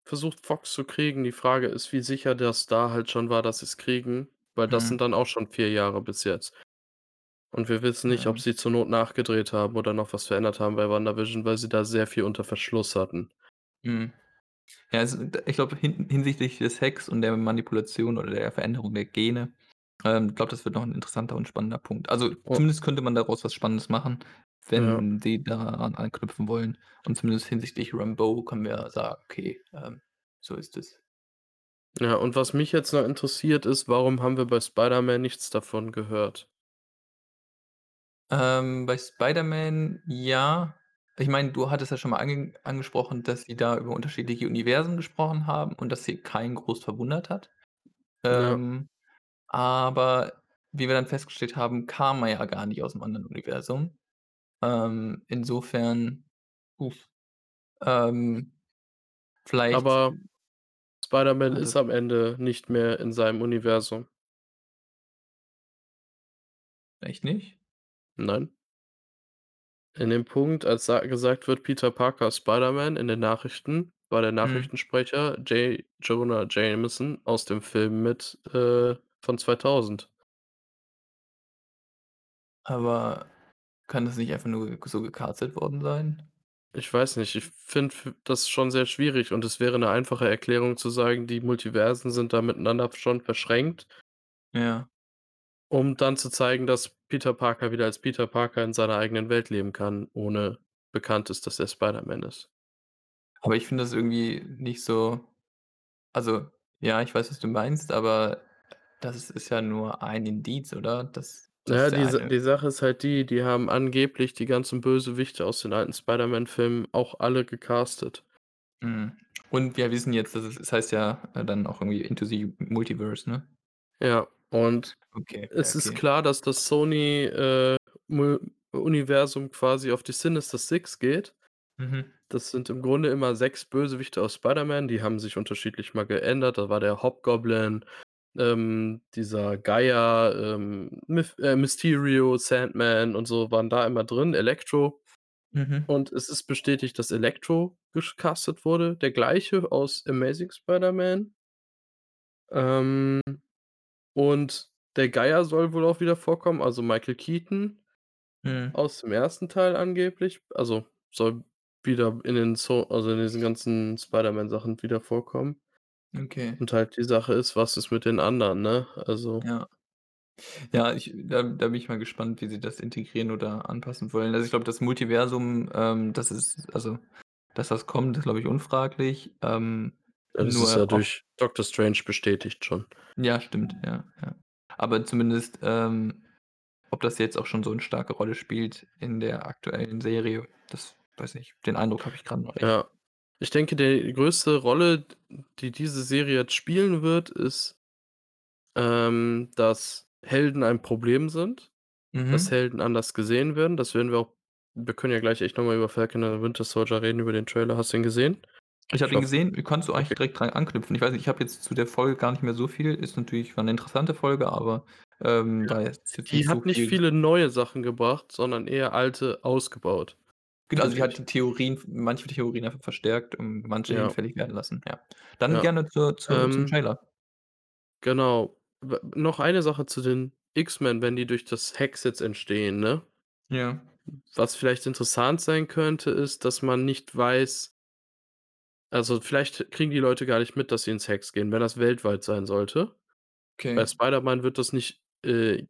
versucht, Fox zu kriegen. Die Frage ist, wie sicher das da halt schon war, dass sie's kriegen, weil das sind Mhm. dann auch schon 4 Jahre bis jetzt. Und wir wissen nicht, ob Ja. sie zur Not nachgedreht haben oder noch was verändert haben bei WandaVision, weil sie da sehr viel unter Verschluss hatten. Mhm. Ja, also, d ich glaube, hin hinsichtlich des Hacks und der Manipulation oder der Veränderung der Gene, ähm, glaube, das wird noch 'n interessanter und spannender Punkt. Also, O zumindest könnte man daraus was Spannendes machen, Ja. wenn die daran anknüpfen wollen. Und zumindest hinsichtlich Rambeau können wir sagen: „Okay, ähm, so ist es.“ Ja, und was mich jetzt noch interessiert, ist, warum haben wir bei Spider-Man nichts davon gehört? Ähm, bei Spider-Man ja. Ich meine, du hattest ja schon mal ange angesprochen, dass sie da über unterschiedliche Universen gesprochen haben und das hier keinen groß verwundert hat. Ja. Ähm, aber wie wir dann festgestellt haben, kam er ja gar nicht aus'm anderen Universum. Ähm, insofern, uff, ähm, vielleicht Aber Spider-Man ist am Ende nicht mehr in seinem Universum. Echt nicht? Nein. In dem Punkt, als sa gesagt wird: „Peter Parker Spider-Man“ in den Nachrichten, war der Mhm. Nachrichtensprecher J. Jonah Jameson aus dem Film mit äh, von 2000. Aber kann das nicht einfach nur so gecastet worden sein? Ich weiß nicht, ich finde das schon sehr schwierig und es wäre 'ne einfache Erklärung zu sagen, die Multiversen sind da miteinander schon verschränkt Ja. um dann zu zeigen, dass Peter Parker wieder als Peter Parker in seiner eigenen Welt leben kann, ohne bekannt ist, dass er Spider-Man ist. Aber ich finde das irgendwie nicht so also, ja, ich weiß, was du meinst, aber das ist ja nur ein Indiz, oder? Dass Na dass ja, der die Sa eine die Sache ist halt die, die haben angeblich die ganzen Bösewichte aus den alten Spider-Man-Filmen auch alle gecastet. Mhm. Und wir wissen jetzt, dass es es heißt ja, äh, dann auch irgendwie „Into the Multiverse“, ne? Ja, und Okay, okay, es ist okay. klar, dass das Sony, äh, quasi auf die Sinister Six geht. Mhm. Das sind im Grunde immer 6 Bösewichte aus Spider-Man, die haben sich unterschiedlich mal geändert. Da war der Hobgoblin, ähm, dieser Geier, ähm, Myth äh, Mysterio, Sandman und so waren da immer drin, Electro. Mhm. Und es ist bestätigt, dass Electro gesch castet wurde, der Gleiche aus Amazing Spider-Man. Ähm, und der Geier soll wohl auch wieder vorkommen, also Michael Keaton Mhm. aus dem 1. Teil angeblich. Also, soll wieder in den So also in diesen ganzen Spider-Man-Sachen wieder vorkommen. Okay. Und halt die Sache ist, was ist mit den anderen, ne? Also Ja. Ja, ich da da bin ich mal gespannt, wie sie das integrieren oder anpassen wollen. Also, ich glaube, das Multiversum, ähm, das ist also, dass das kommt, ist, glaube ich, unfraglich. Ähm, Ja, das ist ja ob durch Doctor Strange bestätigt schon. Ja, stimmt, ja, ja. Aber zumindest, ähm, ob das jetzt auch schon so 'ne starke Rolle spielt in der aktuellen Serie, das weiß nicht. Den Eindruck habe ich grad noch nicht. Ja. Ich denke, die größte Rolle, die diese Serie jetzt spielen wird, ist ähm, dass Helden ein Problem sind, dass Mhm. Helden anders gesehen werden. Das werden wir auch wir können ja gleich echt noch mal über Falcon and Winter Soldier reden, über den Trailer. Hast du ihn gesehen? Ich habe hoffe gesehen. Wie kannst du eigentlich okay. direkt dran anknüpfen? Ich weiß nicht, ich habe jetzt zu der Folge gar nicht mehr so viel ist natürlich war 'ne interessante Folge, aber, ähm, Ja, da ist jetzt die nicht so hat nicht viel viele neue Sachen gebracht, sondern eher alte ausgebaut, also, die hat die Theorien manche Theorien einfach verstärkt und manche Ja. hinfällig werden lassen, ja. Dann Ja, gerne zur zur zum ähm Trailer. Genau. W noch eine Sache zu den X-Men, wenn die durch das Hex jetzt entstehen, ne? Ja. Was vielleicht interessant sein könnte, ist, dass man nicht weiß also, vielleicht kriegen die Leute gar nicht mit, dass sie ins Hex gehen, wenn das weltweit sein sollte. Bei Okay. Spider-Man wird das nicht, äh,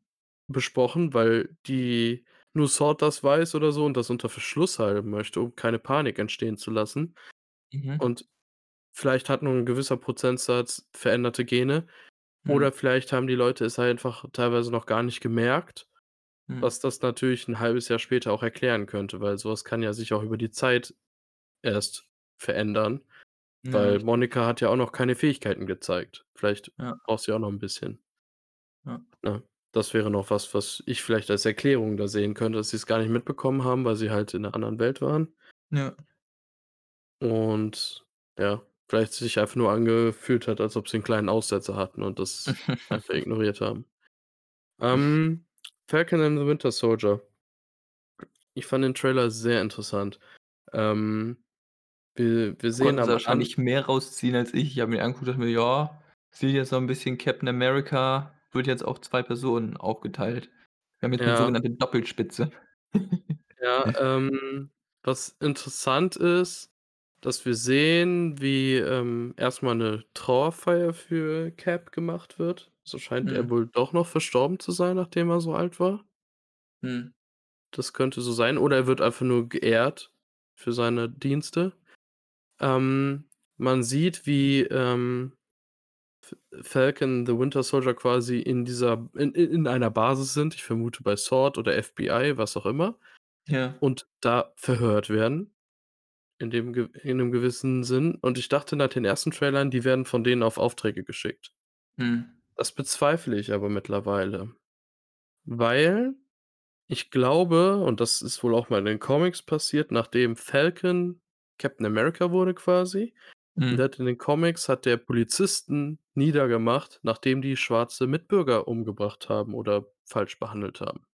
besprochen, weil die nur S.W.O.R.D. das weiß oder so und das unter Verschluss halten möchte, um keine Panik entstehen zu lassen. Mhm. Und vielleicht hat nur 'n gewisser Prozentsatz veränderte Gene oder Mhm. vielleicht haben die Leute es einfach teilweise noch gar nicht gemerkt, Mhm. was das natürlich 'n 1/2 Jahr später auch erklären könnte, weil so was kann ja sich auch über die Zeit erst verändern, Ja, weil richtig. Monica hat ja auch noch keine Fähigkeiten gezeigt. Vielleicht Ja. braucht sie auch noch 'n bisschen. Ja. Ne? Das wäre noch was, was ich vielleicht als Erklärung da sehen könnte, dass sie's gar nicht mitbekommen haben, weil sie halt in 'ner anderen Welt waren. Ja. Und ja, vielleicht sich einfach nur angefühlt hat, als ob sie 'n kleinen Aussetzer hatten und das einfach ignoriert haben. Ähm, Falcon and the Winter Soldier. Ich fand den Trailer sehr interessant. Ähm, wir wir sehen An wahrscheinlich mehr rausziehen als ich. Ich habe mir angeguckt, dachte mir: „Ja, sieht jetzt so 'n bisschen Captain America wird jetzt auf 2 Personen aufgeteilt. Wir haben jetzt Ja. sogenannte Doppelspitze.“ Ja, ähm, was interessant ist, dass wir sehen, wie, ähm, erst mal 'ne Trauerfeier für Cap gemacht wird. So scheint er Mhm. wohl doch noch verstorben zu sein, nachdem er so alt war. Mhm. Das könnte so sein oder er wird einfach nur geehrt für seine Dienste. Ähm, man sieht, wie, ähm, Falcon the Winter Soldier quasi in dieser in in in einer Basis sind, ich vermute bei S.W.O.R.D. oder FBI, was auch immer, Ja. und da verhört werden in dem in 'nem gewissen Sinn. Und ich dachte nach den ersten Trailern, die werden von denen auf Aufträge geschickt. Mhm. Das bezweifle ich aber mittlerweile, weil ich glaube, und das ist wohl auch mal in den Comics passiert, nachdem Falcon Captain America wurde quasi und der Mhm. hat in den Comics hat der Polizisten niedergemacht, nachdem die schwarze Mitbürger umgebracht haben oder falsch behandelt haben.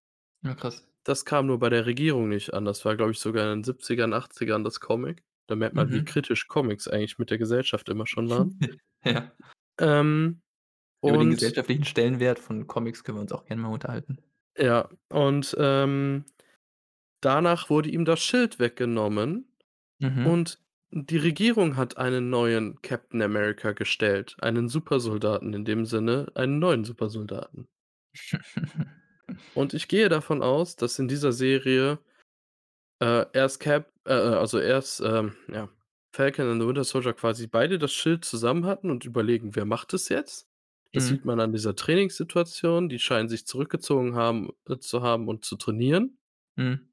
Ja, krass. das kam nur bei der Regierung nicht an. Das war, glaube ich, sogar in den 70ern, 80ern das Comic. Da merkt man, wie Mhm. kritisch Comics eigentlich mit der Gesellschaft immer schon waren. Ja. Ähm, Über den und gesellschaftlichen Stellenwert von Comics können wir uns auch gerne mal unterhalten. ja, und, ähm, danach wurde ihm das Schild weggenommen Mhm. und die Regierung hat einen neuen Captain America gestellt, einen Supersoldaten in dem Sinne, einen neuen Supersoldaten. Und ich gehe davon aus, dass in dieser Serie, äh, erst Cap äh, äh, also erst, ähm, ja, Falcon and the Winter Soldier quasi beide das Schild zusammen hatten und überlegen: „Wer macht es jetzt?“ Das sieht Mhm. man an dieser Trainingssituation. Die scheinen sich zurückgezogen haben äh, zu haben und zu trainieren. Mhm.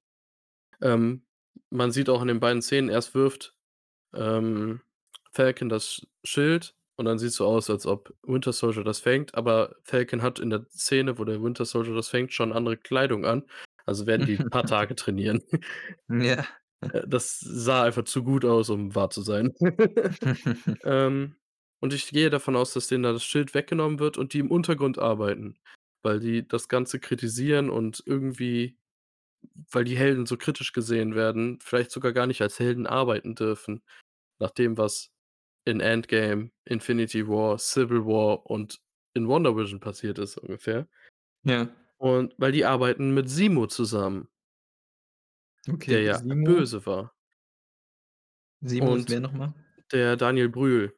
Ähm, man sieht auch in den beiden Szenen, erst wirft, ähm, Falcon das Schild und dann sieht's so aus, als ob Winter Soldier das fängt, aber Falcon hat in der Szene, wo der Winter Soldier das fängt, schon andere Kleidung an. Also werden die paar Tage trainieren. Ja. Äh, das sah einfach zu gut aus, um wahr zu sein. Ähm, und ich gehe davon aus, dass denen da das Schild weggenommen wird und die im Untergrund arbeiten, weil die das Ganze kritisieren und irgendwie weil die Helden so kritisch gesehen werden, vielleicht sogar gar nicht als Helden arbeiten dürfen, nach dem, was in Endgame, Infinity War, Civil War und in Wonder Vision passiert ist ungefähr. Ja. Und weil die arbeiten mit Zemo zusammen, der Okay, ja Simo böse war. Simo Und wer noch mal? der Daniel Brühl,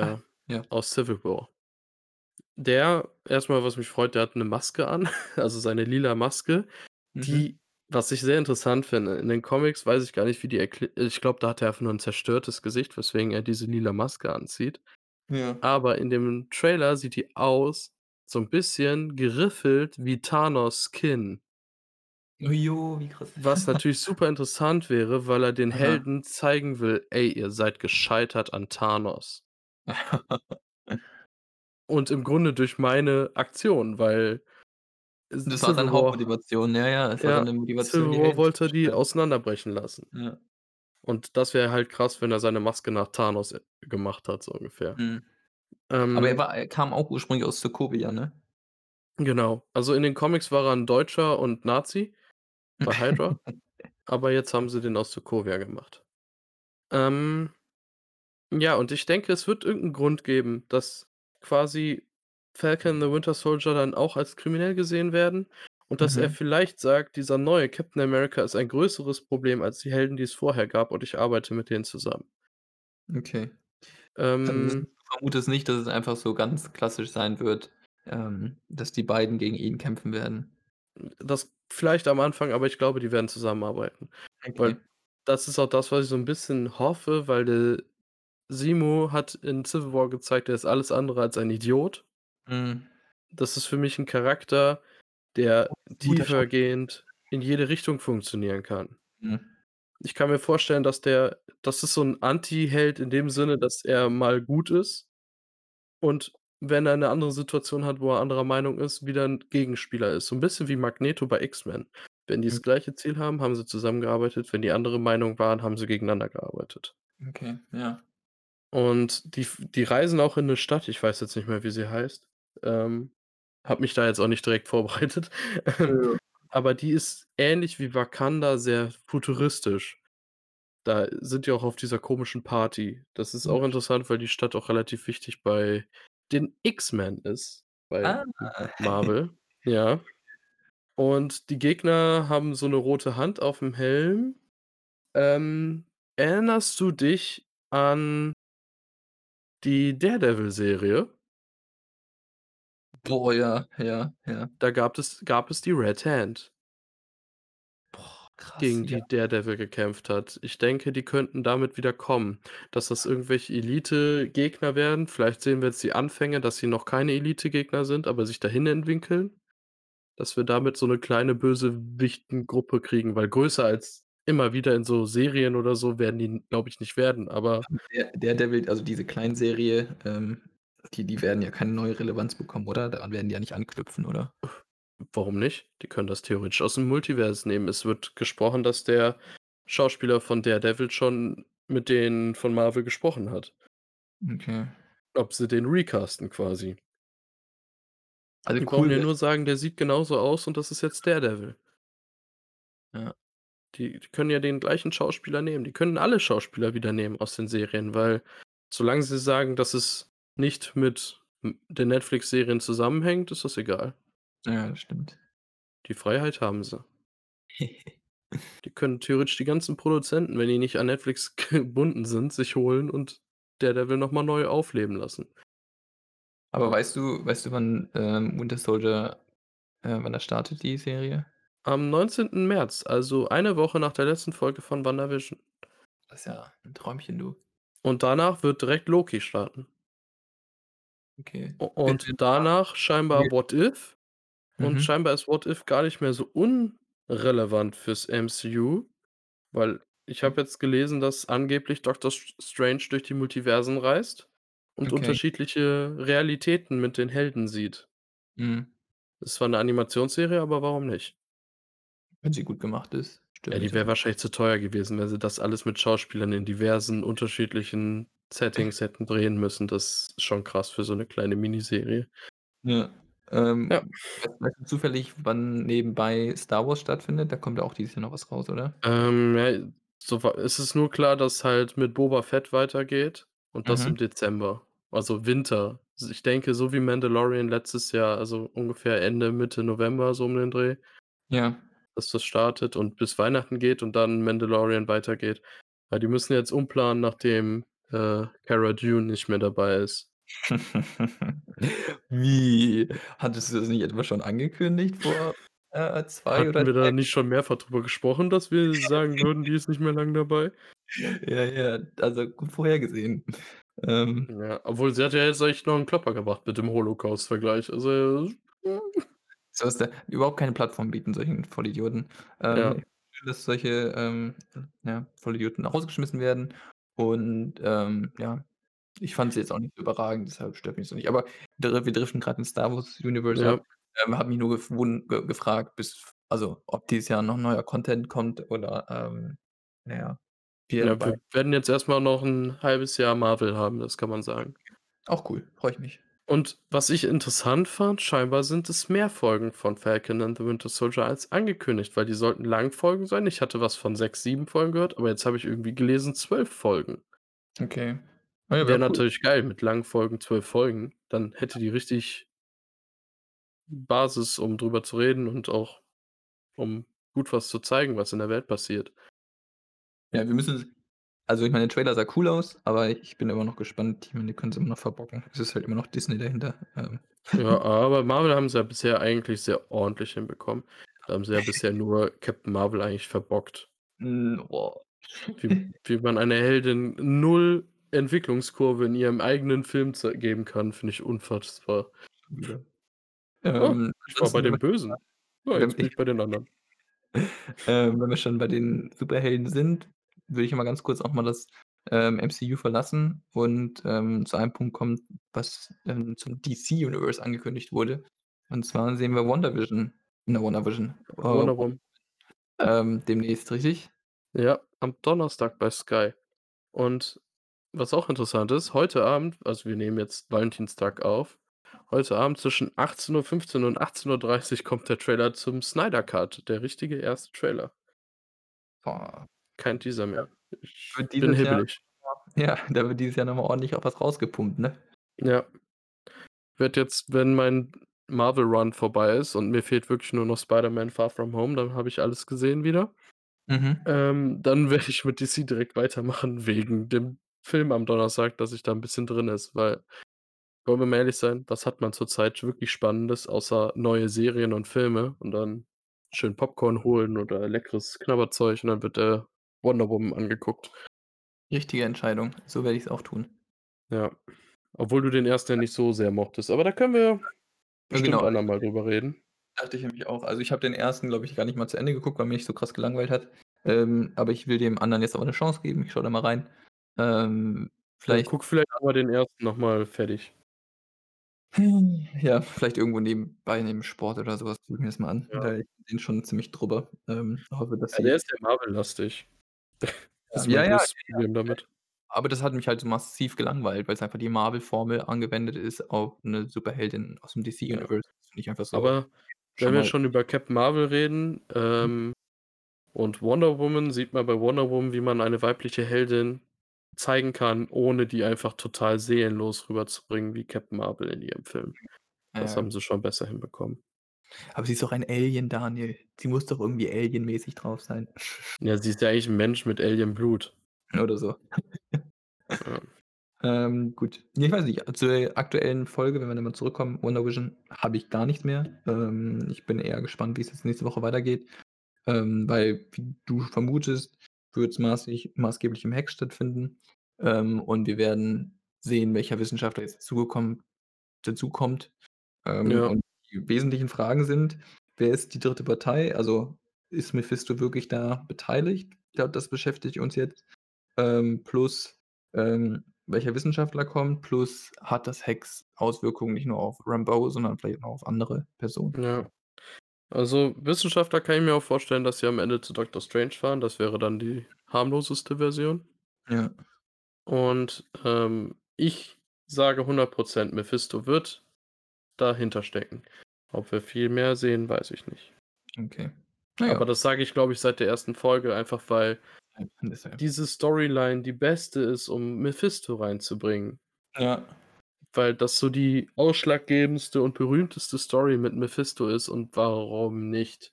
Ah, der ja. aus Civil War. Der erst mal, was mich freut, der hat 'ne Maske an, also seine lila Maske, Mhm. die was ich sehr interessant finde, in den Comics weiß ich gar nicht, wie die erkl ich glaube, da hat er einfach nur 'n zerstörtes Gesicht, weswegen er diese lila Maske anzieht. Ja. Aber in dem Trailer sieht die aus so 'n bisschen geriffelt wie Thanos' Kinn. Oh jo, wie krass. Was natürlich super interessant wäre, weil er den. Helden zeigen will: „Ey, ihr seid gescheitert an Thanos.“ Und im Grunde durch meine Aktion, weil das war Civil seine War Hauptmotivation. Ja, ja, das war ja, seine Motivation, Civil die War Helden zu wollte er die zerstören. auseinanderbrechen lassen. Ja. Und das wäre halt krass, wenn er seine Maske nach Thanos, äh, gemacht hat, so ungefähr. Mhm. Aber er Ähm, war er kam auch ursprünglich aus Sokovia, ne? genau. Also, in den Comics war er 'n Deutscher und Nazi bei Hydra, aber jetzt haben sie den aus Sokovia gemacht. Ähm, ja, und ich denke, es wird irgend 'n Grund geben, dass quasi Falcon the Winter Soldier dann auch als kriminell gesehen werden und dass er Mhm. vielleicht sagt: „Dieser neue Captain America ist ein größeres Problem als die Helden, die es vorher gab und ich arbeite mit denen zusammen.“ Okay. Also, das du Ähm, vermutest nicht, dass es einfach so ganz klassisch sein wird, ähm, dass die beiden gegen ihn kämpfen werden. das vielleicht am Anfang, aber ich glaube, die werden zusammenarbeiten. Okay. Weil das ist auch das, was ich so 'n bisschen hoffe, weil der Zemo hat in Civil War gezeigt, er ist alles andere als ein Idiot. Mhm. Das ist für mich 'n Charakter, der tiefergehend in jede Richtung funktionieren kann. Mhm. Ich kann mir vorstellen, dass der das ist so 'n Antiheld in dem Sinne, dass er mal gut ist und wenn er 'ne andere Situation hat, wo er anderer Meinung ist, wieder 'n Gegenspieler ist. So 'n bisschen wie Magneto bei X-Men. Wenn die Mhm. das gleiche Ziel haben, haben sie zusammengearbeitet, wenn die andere Meinung waren, haben sie gegeneinander gearbeitet. Okay, ja. Und die die reisen auch in 'ne Stadt, ich weiß jetzt nicht mehr, wie sie heißt. Ähm, habe mich da jetzt auch nicht direkt vorbereitet. Ähm, Ja. aber die ist ähnlich wie Wakanda sehr futuristisch. Da sind die auch auf dieser komischen Party. Das ist auch interessant, weil die Stadt auch relativ wichtig bei den X-Men ist, bei Ah. Marvel, ja. Und die Gegner haben so 'ne rote Hand aufm Helm. Ähm, erinnerst du dich an die Daredevil-Serie? Boah, ja, ja, ja. Da gab es gab es die Red Hand Boah, krass, gegen ja. die Daredevil gekämpft hat. Ich denke, die könnten damit wieder kommen, dass das irgendwelche Elite-Gegner werden. Vielleicht sehen wir jetzt die Anfänge, dass sie noch keine Elite-Gegner sind, aber sich dahin entwickeln, dass wir damit so 'ne kleine Bösewichtengruppe kriegen, weil größer als immer wieder in so Serien oder so werden die, glaube ich, nicht werden, aber Der Daredevil, also diese Kleinserie, ähm, die die werden ja keine neue Relevanz bekommen, oder? Daran werden die ja nicht anknüpfen, oder? warum nicht? Die können das theoretisch aus'm Multiverse nehmen. Es wird gesprochen, dass der Schauspieler von Daredevil schon mit denen von Marvel gesprochen hat. Okay. Ob sie den recasten quasi. Also Die brauchen cool ja wär's nur sagen, der sieht genauso aus und das ist jetzt Daredevil. Ja. Die die können ja den gleichen Schauspieler nehmen. Die können alle Schauspieler wieder nehmen aus den Serien, weil solange sie sagen, dass es nicht mit, den Netflix-Serien zusammenhängt, ist das egal. Ja, das stimmt. Die Freiheit haben sie. Die können theoretisch die ganzen Produzenten, wenn die nicht an Netflix gebunden sind, sich holen und Daredevil noch mal neu aufleben lassen. Aber weißt du weißt du, wann, ähm, Winter Soldier äh, wann das startet, die Serie? Am 19. März, also eine Woche nach der letzten Folge von WandaVision. Das ist ja 'n Träumchen, du. Und danach wird direkt Loki starten. Okay. U und danach scheinbar What If und Mhm. scheinbar ist What If gar nicht mehr so unrelevant fürs MCU, weil ich Okay. habe jetzt gelesen, dass angeblich Doctor St Strange durch die Multiversen reist und Okay. unterschiedliche Realitäten mit den Helden sieht. Mhm. Ist zwar 'ne Animationsserie, aber warum nicht? Wenn sie gut gemacht ist, Ja, stört mich die wäre wahrscheinlich zu teuer gewesen, wenn sie das alles mit Schauspielern in diversen unterschiedlichen Settings hätten drehen müssen. Das ist schon krass für so 'ne kleine Miniserie. Ja. Ähm, Ja. weißt du zufällig, wann nebenbei Star Wars stattfindet? Da kommt ja auch dieses Jahr noch was raus, oder? Ähm, ja, so es ist nur klar, dass halt mit Boba Fett weitergeht und das im Mhm. Dezember, also Winter. Ich denke, so wie Mandalorian letztes Jahr, also ungefähr Ende, Mitte November, so um den Dreh Ja. dass das startet und bis Weihnachten geht und dann Mandalorian weitergeht. Weil die müssen jetzt umplanen, nachdem, äh, Cara Dune nicht mehr dabei ist. Wie? Hattest du das nicht etwa schon angekündigt vor, äh, 2 Hatten oder wir da 3 nicht schon mehrfach drüber gesprochen, dass wir sagen würden, die ist nicht mehr lang dabei? Ja, ja, also gut vorhergesehen. Ähm Ja, obwohl sie hat ja jetzt echt noch 'n Klopper gebracht mit dem Holocaust-Vergleich. Also Soll es da überhaupt keine Plattform bieten, solchen Vollidioten. Ja. Ähm, schön, dass solche, ähm, ja, Vollidioten rausgeschmissen werden und, ähm, ja, ich fand sie jetzt auch nicht so überragend, deshalb stört mich auch nicht. Aber dr wir driften grad in Star Wars Universe Ja. ab. Ähm, habe mich nur gewun ge gefragt, bis also, ob dieses Jahr noch neuer Content kommt oder, ähm, na ja, wir Ja, bei wir werden jetzt erst mal noch 'n 1/2 Jahr Marvel haben, das kann man sagen. Auch cool, freue ich mich. Und was ich interessant fand, scheinbar sind es mehr Folgen von Falcon and the Winter Soldier als angekündigt, weil die sollten Langfolgen sein. Ich hatte was von 6, 7 Folgen gehört, aber jetzt habe ich irgendwie gelesen 12 Folgen. Okay. Ah ja, Wäre wäre cool. natürlich geil mit langen Folgen, 12 Folgen. Dann hätte die richtig Basis, um drüber zu reden und auch um gut was zu zeigen, was in der Welt passiert. Ja, wir müssen also, ich meine, der Trailer sah cool aus, aber ich bin immer noch gespannt. Ich meine, die können's immer noch verbocken. Es ist halt immer noch Disney dahinter, ähm. Ja, aber Marvel haben sie ja bisher eigentlich sehr ordentlich hinbekommen. Da haben sie ja bisher nur Captain Marvel eigentlich verbockt. Boah. Wie wie man einer Heldin 0 Entwicklungskurve in ihrem eigenen Film geben kann, finde ich unfassbar. Schon wieder. „Oh, Ähm, ich war bei den Bösen. Ja, jetzt bin ich bei den anderen.“ ähm, wenn wir schon bei den Superhelden sind, würde ich mal ganz kurz auch mal das, ähm, MCU verlassen und, ähm, zu einem Punkt kommen, was, ähm, zum DC Universe angekündigt wurde. Und zwar sehen wir WandaVision ne, WandaVision, äh, Wonder Woman. ähm, demnächst, richtig? Ja, am Donnerstag bei Sky. Und was auch interessant ist, heute Abend also, wir nehmen jetzt Valentinstag auf. Heute Abend zwischen 18:15 und 18:30 kommt der Trailer zum Snyder Cut, der richtige 1. Trailer. Boah. Kein Teaser mehr. Ich Wird bin dieses Jahr hibbelig. ja, da wird dieses Jahr noch mal ordentlich auch was rausgepumpt, ne? Ja. Werde jetzt, wenn mein Marvel Run vorbei ist und mir fehlt wirklich nur noch Spider-Man: Far From Home, dann habe ich alles gesehen wieder. Mhm. Ähm, dann werde ich mit DC direkt weitermachen wegen dem Film am Donnerstag, dass ich da 'n bisschen drin ist, weil wollen wir mal ehrlich sein, was hat man zurzeit wirklich Spannendes außer neue Serien und Filme und dann schön Popcorn holen oder leckeres Knabberzeug und dann wird, äh, Wonder Woman angeguckt. Richtige Entscheidung. So werde ich's auch tun. Ja. Obwohl du den 1. ja nicht so sehr mochtest, aber da können wir Ja, genau. bestimmt andermal drüber reden. Dachte ich nämlich auch. Also, ich habe den 1., glaube ich, gar nicht mal zu Ende geguckt, weil mich so krass gelangweilt hat. Ähm, aber ich will dem anderen jetzt auch 'ne Chance geben. Ich schaue da mal rein. Ähm, Ja, vielleicht guck vielleicht mal den 1. noch mal fertig. Ja, vielleicht irgendwo nebenbei neben Sport oder so was gucke ich mir das mal an. Ja. Ich bin schon ziemlich drüber. Ähm, hoffe, dass Ja, der ist sehr Marvel-lastig. Das Ja, ist ja, mein ja, ja, Problem ja. damit. Aber das hat mich halt so massiv gelangweilt, weil's einfach die Marvel-Formel angewendet ist auf 'ne Superheldin aus'm DC Ja. Universe. Das finde ich einfach so Aber wenn wir schon über Captain Marvel reden, Mhm. ähm Und Wonder Woman sieht man bei Wonder Woman, wie man eine weibliche Heldin zeigen kann, ohne die einfach total seelenlos rüberzubringen wie Captain Marvel in ihrem Film. Das Ja. haben sie schon besser hinbekommen. Aber sie ist doch ein Alien, Daniel. Sie muss doch irgendwie alienmäßig drauf sein. Ja, sie ist ja eigentlich 'n Mensch mit Alien-Blut. Oder so. Ja. Ähm, gut. Ich weiß nicht, zur aktuellen Folge, wenn wir dann mal zurückkommen, Wonder Vision, habe ich gar nichts mehr. Ähm, ich bin eher gespannt, wie's jetzt nächste Woche weitergeht. Ähm, weil, wie du vermutest, wird's maßlich maßgeblich im Hex stattfinden. Ähm, und wir werden sehen, welcher Wissenschaftler jetzt dazugekommen dazukommt. Ähm, Ja. und die wesentlichen Fragen sind: Wer ist die 3. Partei? Also, ist Mephisto wirklich da beteiligt? Ich glaube, das beschäftigt uns jetzt. Ähm, plus, ähm, welcher Wissenschaftler kommt, plus hat das Hex Auswirkungen nicht nur auf Rambeau, sondern vielleicht auch auf andere Personen? Ja. Also, Wissenschaftler kann ich mir auch vorstellen, dass sie am Ende zu Doctor Strange fahren. Das wäre dann die harmloseste Version. Ja. Und, ähm, ich sage 100 %, Mephisto wird dahinter stecken. Ob wir viel mehr sehen, weiß ich nicht. Okay. Na ja. Aber das sage ich, glaube ich, seit der 1. Folge, einfach weil diese Storyline die beste ist, um Mephisto reinzubringen. Ja. Weil das so die ausschlaggebendste und berühmteste Story mit Mephisto ist und warum nicht?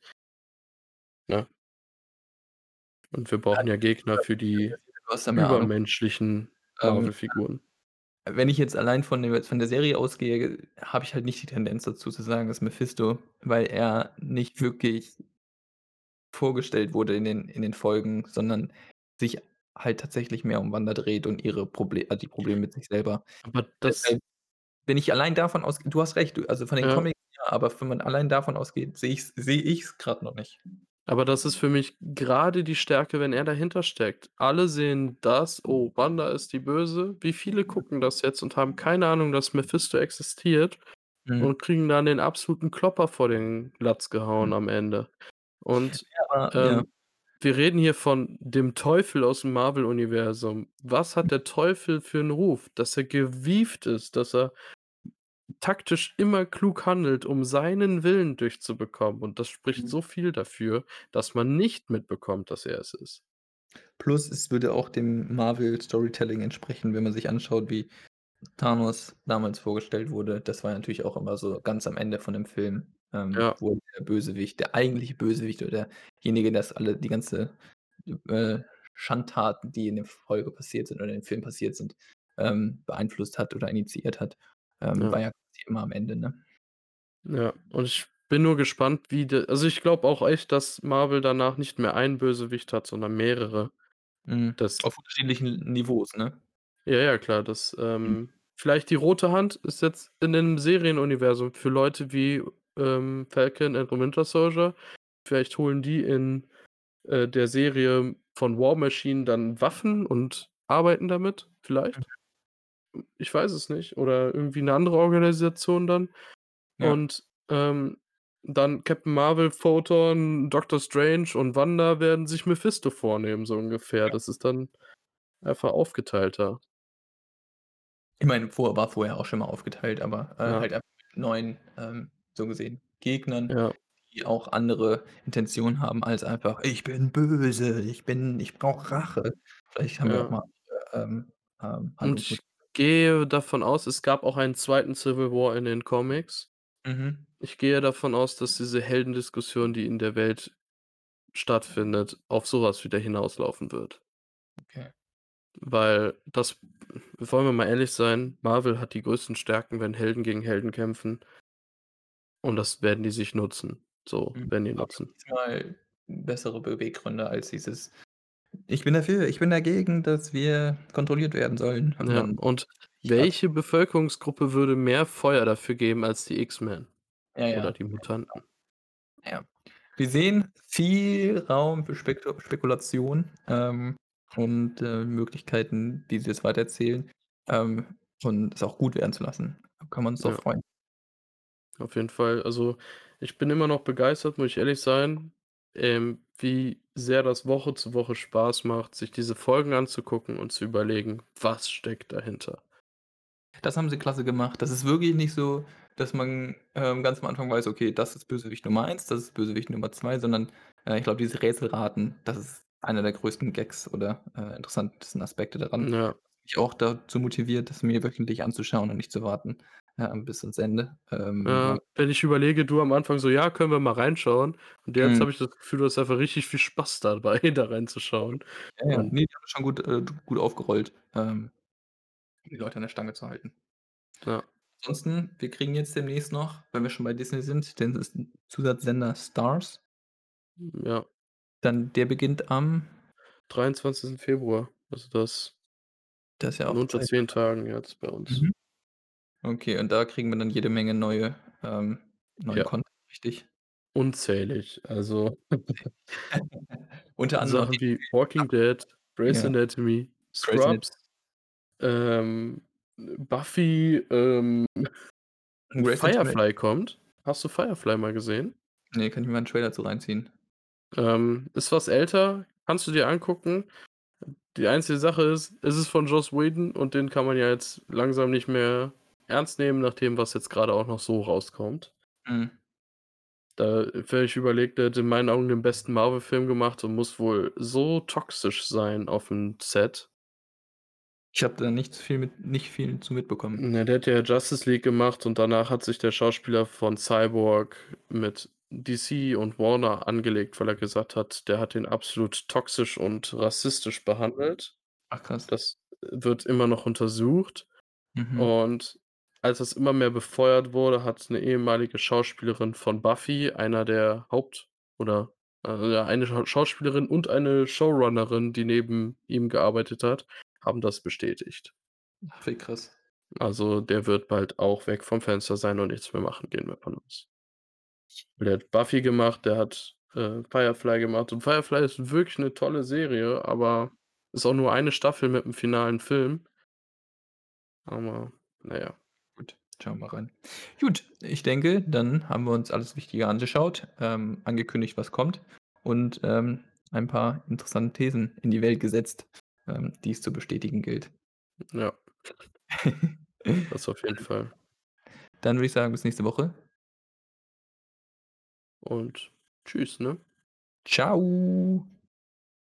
Ne? Und wir brauchen ja Gegner für die übermenschlichen Ähm, Marvel-Figuren. Wenn ich jetzt allein von dem von der Serie ausgehe, habe ich halt nicht die Tendenz dazu zu sagen, dass Mephisto weil er nicht wirklich vorgestellt wurde in den in den Folgen, sondern sich halt tatsächlich mehr um Wanda dreht und ihre Proble äh, die Probleme mit sich selber. Aber das Deshalb wenn ich allein davon ausgehe du hast recht, also, von den Ja. Comics ja, aber wenn man allein davon ausgeht, sehe ich's sehe ich's grad noch nicht. Aber das ist für mich grade die Stärke, wenn er dahinter steckt. Alle sehen das: „Oh, Wanda ist die Böse.“ Wie viele gucken das jetzt und haben keine Ahnung, dass Mephisto existiert Mhm. und kriegen dann den absoluten Klopper vor den Latz gehauen Mhm. am Ende. Und, Ja, aber ja. ähm, wir reden hier von dem Teufel aus'm Marvel-Universum. Was hat der Teufel für 'n Ruf? Dass er gewieft ist, dass er taktisch immer klug handelt, um seinen Willen durchzubekommen. Und das spricht Mhm. so viel dafür, dass man nicht mitbekommt, dass er es ist. Plus, es würde auch dem Marvel-Storytelling entsprechen, wenn man sich anschaut, wie Thanos damals vorgestellt wurde. Das war natürlich auch immer so ganz am Ende von dem Film, ähm, Ja. wo der Bösewicht der eigentliche Bösewicht oder derjenige, der das alle die ganze, äh, Schandtaten, die in der Folge passiert sind oder in dem Film passiert sind, ähm, beeinflusst hat oder initiiert hat, ähm, Ja. war ja immer am Ende, ne? Ja, und ich bin nur gespannt, wie de also, ich glaube auch echt, dass Marvel danach nicht mehr einen Bösewicht hat, sondern mehrere. Mhm. Das Auf unterschiedlichen Niveaus, ne? Ja, ja, klar, das, Mhm. ähm vielleicht die Rote Hand ist jetzt in dem Serienuniversum für Leute wie, ähm, Falcon and Winter Soldier. Vielleicht holen die in, äh, der Serie von War Machine dann Waffen und arbeiten damit, Mhm. Ich weiß es nicht. Oder irgendwie 'ne andere Organisation dann. Ja. Und, ähm, dann Captain Marvel, Photon, Doctor Strange und Wanda werden sich Mephisto vornehmen, so ungefähr. Ja. Das ist dann einfach aufgeteilter. Ich meine, vor war vorher auch schon mal aufgeteilt, aber, äh, Ja. halt einfach mit neuen, ähm, so gesehen Gegnern, Ja. die auch andere Intentionen haben als einfach: „Ich bin böse, ich bin ich brauche Rache.“ Vielleicht haben wir auch mal, ähm, ähm, Und ich. Gehe davon aus, es gab auch einen 2. Civil War in den Comics. Mhm. Ich gehe davon aus, dass diese Heldendiskussion, die in der Welt stattfindet, auf so was wieder hinauslaufen wird. Okay. Weil das wollen wir mal ehrlich sein, Marvel hat die größten Stärken, wenn Helden gegen Helden kämpfen. Und das werden die sich nutzen. So, Mhm. werden die nutzen. diesmal bessere Beweggründe als dieses: „Ich bin dafür, ich bin dagegen, dass wir kontrolliert werden sollen.“ Und Ja, dann und ich was. welche Bevölkerungsgruppe würde mehr Feuer dafür geben als die X-Men Ja, oder ja. die Mutanten? Ja. Wir sehen viel Raum für Spektu Spekulation, ähm, und, äh, Möglichkeiten, die sie jetzt weitererzählen, ähm, und es auch gut werden zu lassen. Da können wir uns drauf Ja. freuen. Auf jeden Fall. Also, ich bin immer noch begeistert, muss ich ehrlich sein, ähm, wie sehr das Woche zu Woche Spaß macht, sich diese Folgen anzugucken und zu überlegen: „Was steckt dahinter?“ Das haben sie klasse gemacht. Das ist wirklich nicht so, dass man, ähm, ganz am Anfang weiß: „Okay, das ist Bösewicht Nummer 1, das ist Bösewicht Nummer 2“, sondern Äh, ich glaube, diese Rätselraten, das ist einer der größten Gags oder, äh, interessantesten Aspekte daran. Ja. Mich auch dazu motiviert, das mir wöchentlich anzuschauen und nicht zu warten, ähm, bis ans Ende. Ähm, ja. Ja, wenn ich überlege, du am Anfang so: „Ja, können wir mal reinschauen?“ Und jetzt Mhm. habe ich das Gefühl, du hast einfach richtig viel Spaß dabei, da reinzuschauen. Ja, ja. Und Ne, die haben schon gut äh, gut aufgerollt, ähm, um die Leute an der Stange zu halten. Ja. Ansonsten, wir kriegen jetzt demnächst noch, wenn wir schon bei Disney sind, den Zusatzsender Starz. Ja. Dann der beginnt am 23. Februar. Also, das Das ist ja in auch unter zeitnah 10 Tagen jetzt bei uns. Mhm. Okay, und da kriegen wir dann jede Menge neue ähm, neuen Ja. Content, richtig? Unzählig, also Unter anderem auch Sachen die wie „Walking Dead“, „Grey's Ja. Anatomy“, Grey's „Scrubs“, ähm, „Buffy“, ähm, Grey's Anatomy „Firefly“ kommt. Hast du „Firefly“ mal gesehen? Ne, kann ich mir mal 'n Trailer zu reinziehen. Ähm, ist was älter, kannst du dir angucken. Die einzige Sache ist, es ist von Joss Whedon und den kann man ja jetzt langsam nicht mehr ernst nehmen, nach dem, was jetzt grade auch noch so rauskommt. Mhm. Da völlig überlegt, der hat in meinen Augen den besten Marvel-Film gemacht und muss wohl so toxisch sein auf'm Set. Ich habe da nicht viel mit nicht viel zu mitbekommen. Ne, der hat ja Justice League gemacht und danach hat sich der Schauspieler von Cyborg mit DC und Warner angelegt, weil er gesagt hat, der hat ihn absolut toxisch und rassistisch behandelt. Ach krass. Das wird immer noch untersucht. Mhm. Und als das immer mehr befeuert wurde, hat 'ne ehemalige Schauspielerin von Buffy, einer der Haupt oder, äh, eine Schau Schauspielerin und eine Showrunnerin, die neben ihm gearbeitet hat, haben das bestätigt. Ach, wie krass. Also, der wird bald auch weg vom Fenster sein und nichts mehr machen, gehen wir von aus. Der hat Buffy gemacht, der hat, äh, Firefly gemacht und Firefly ist wirklich 'ne tolle Serie, aber ist auch nur eine Staffel mit 'm finalen Film. Aber na ja. Gut, schauen wir rein. Gut, ich denke, dann haben wir uns alles Wichtige angeschaut, ähm, angekündigt, was kommt und, ähm, ein paar interessante Thesen in die Welt gesetzt, ähm, die es zu bestätigen gilt. Ja. Das auf jeden Fall. dann würde ich sagen, bis nächste Woche. Und tschüss, ne? Tschau.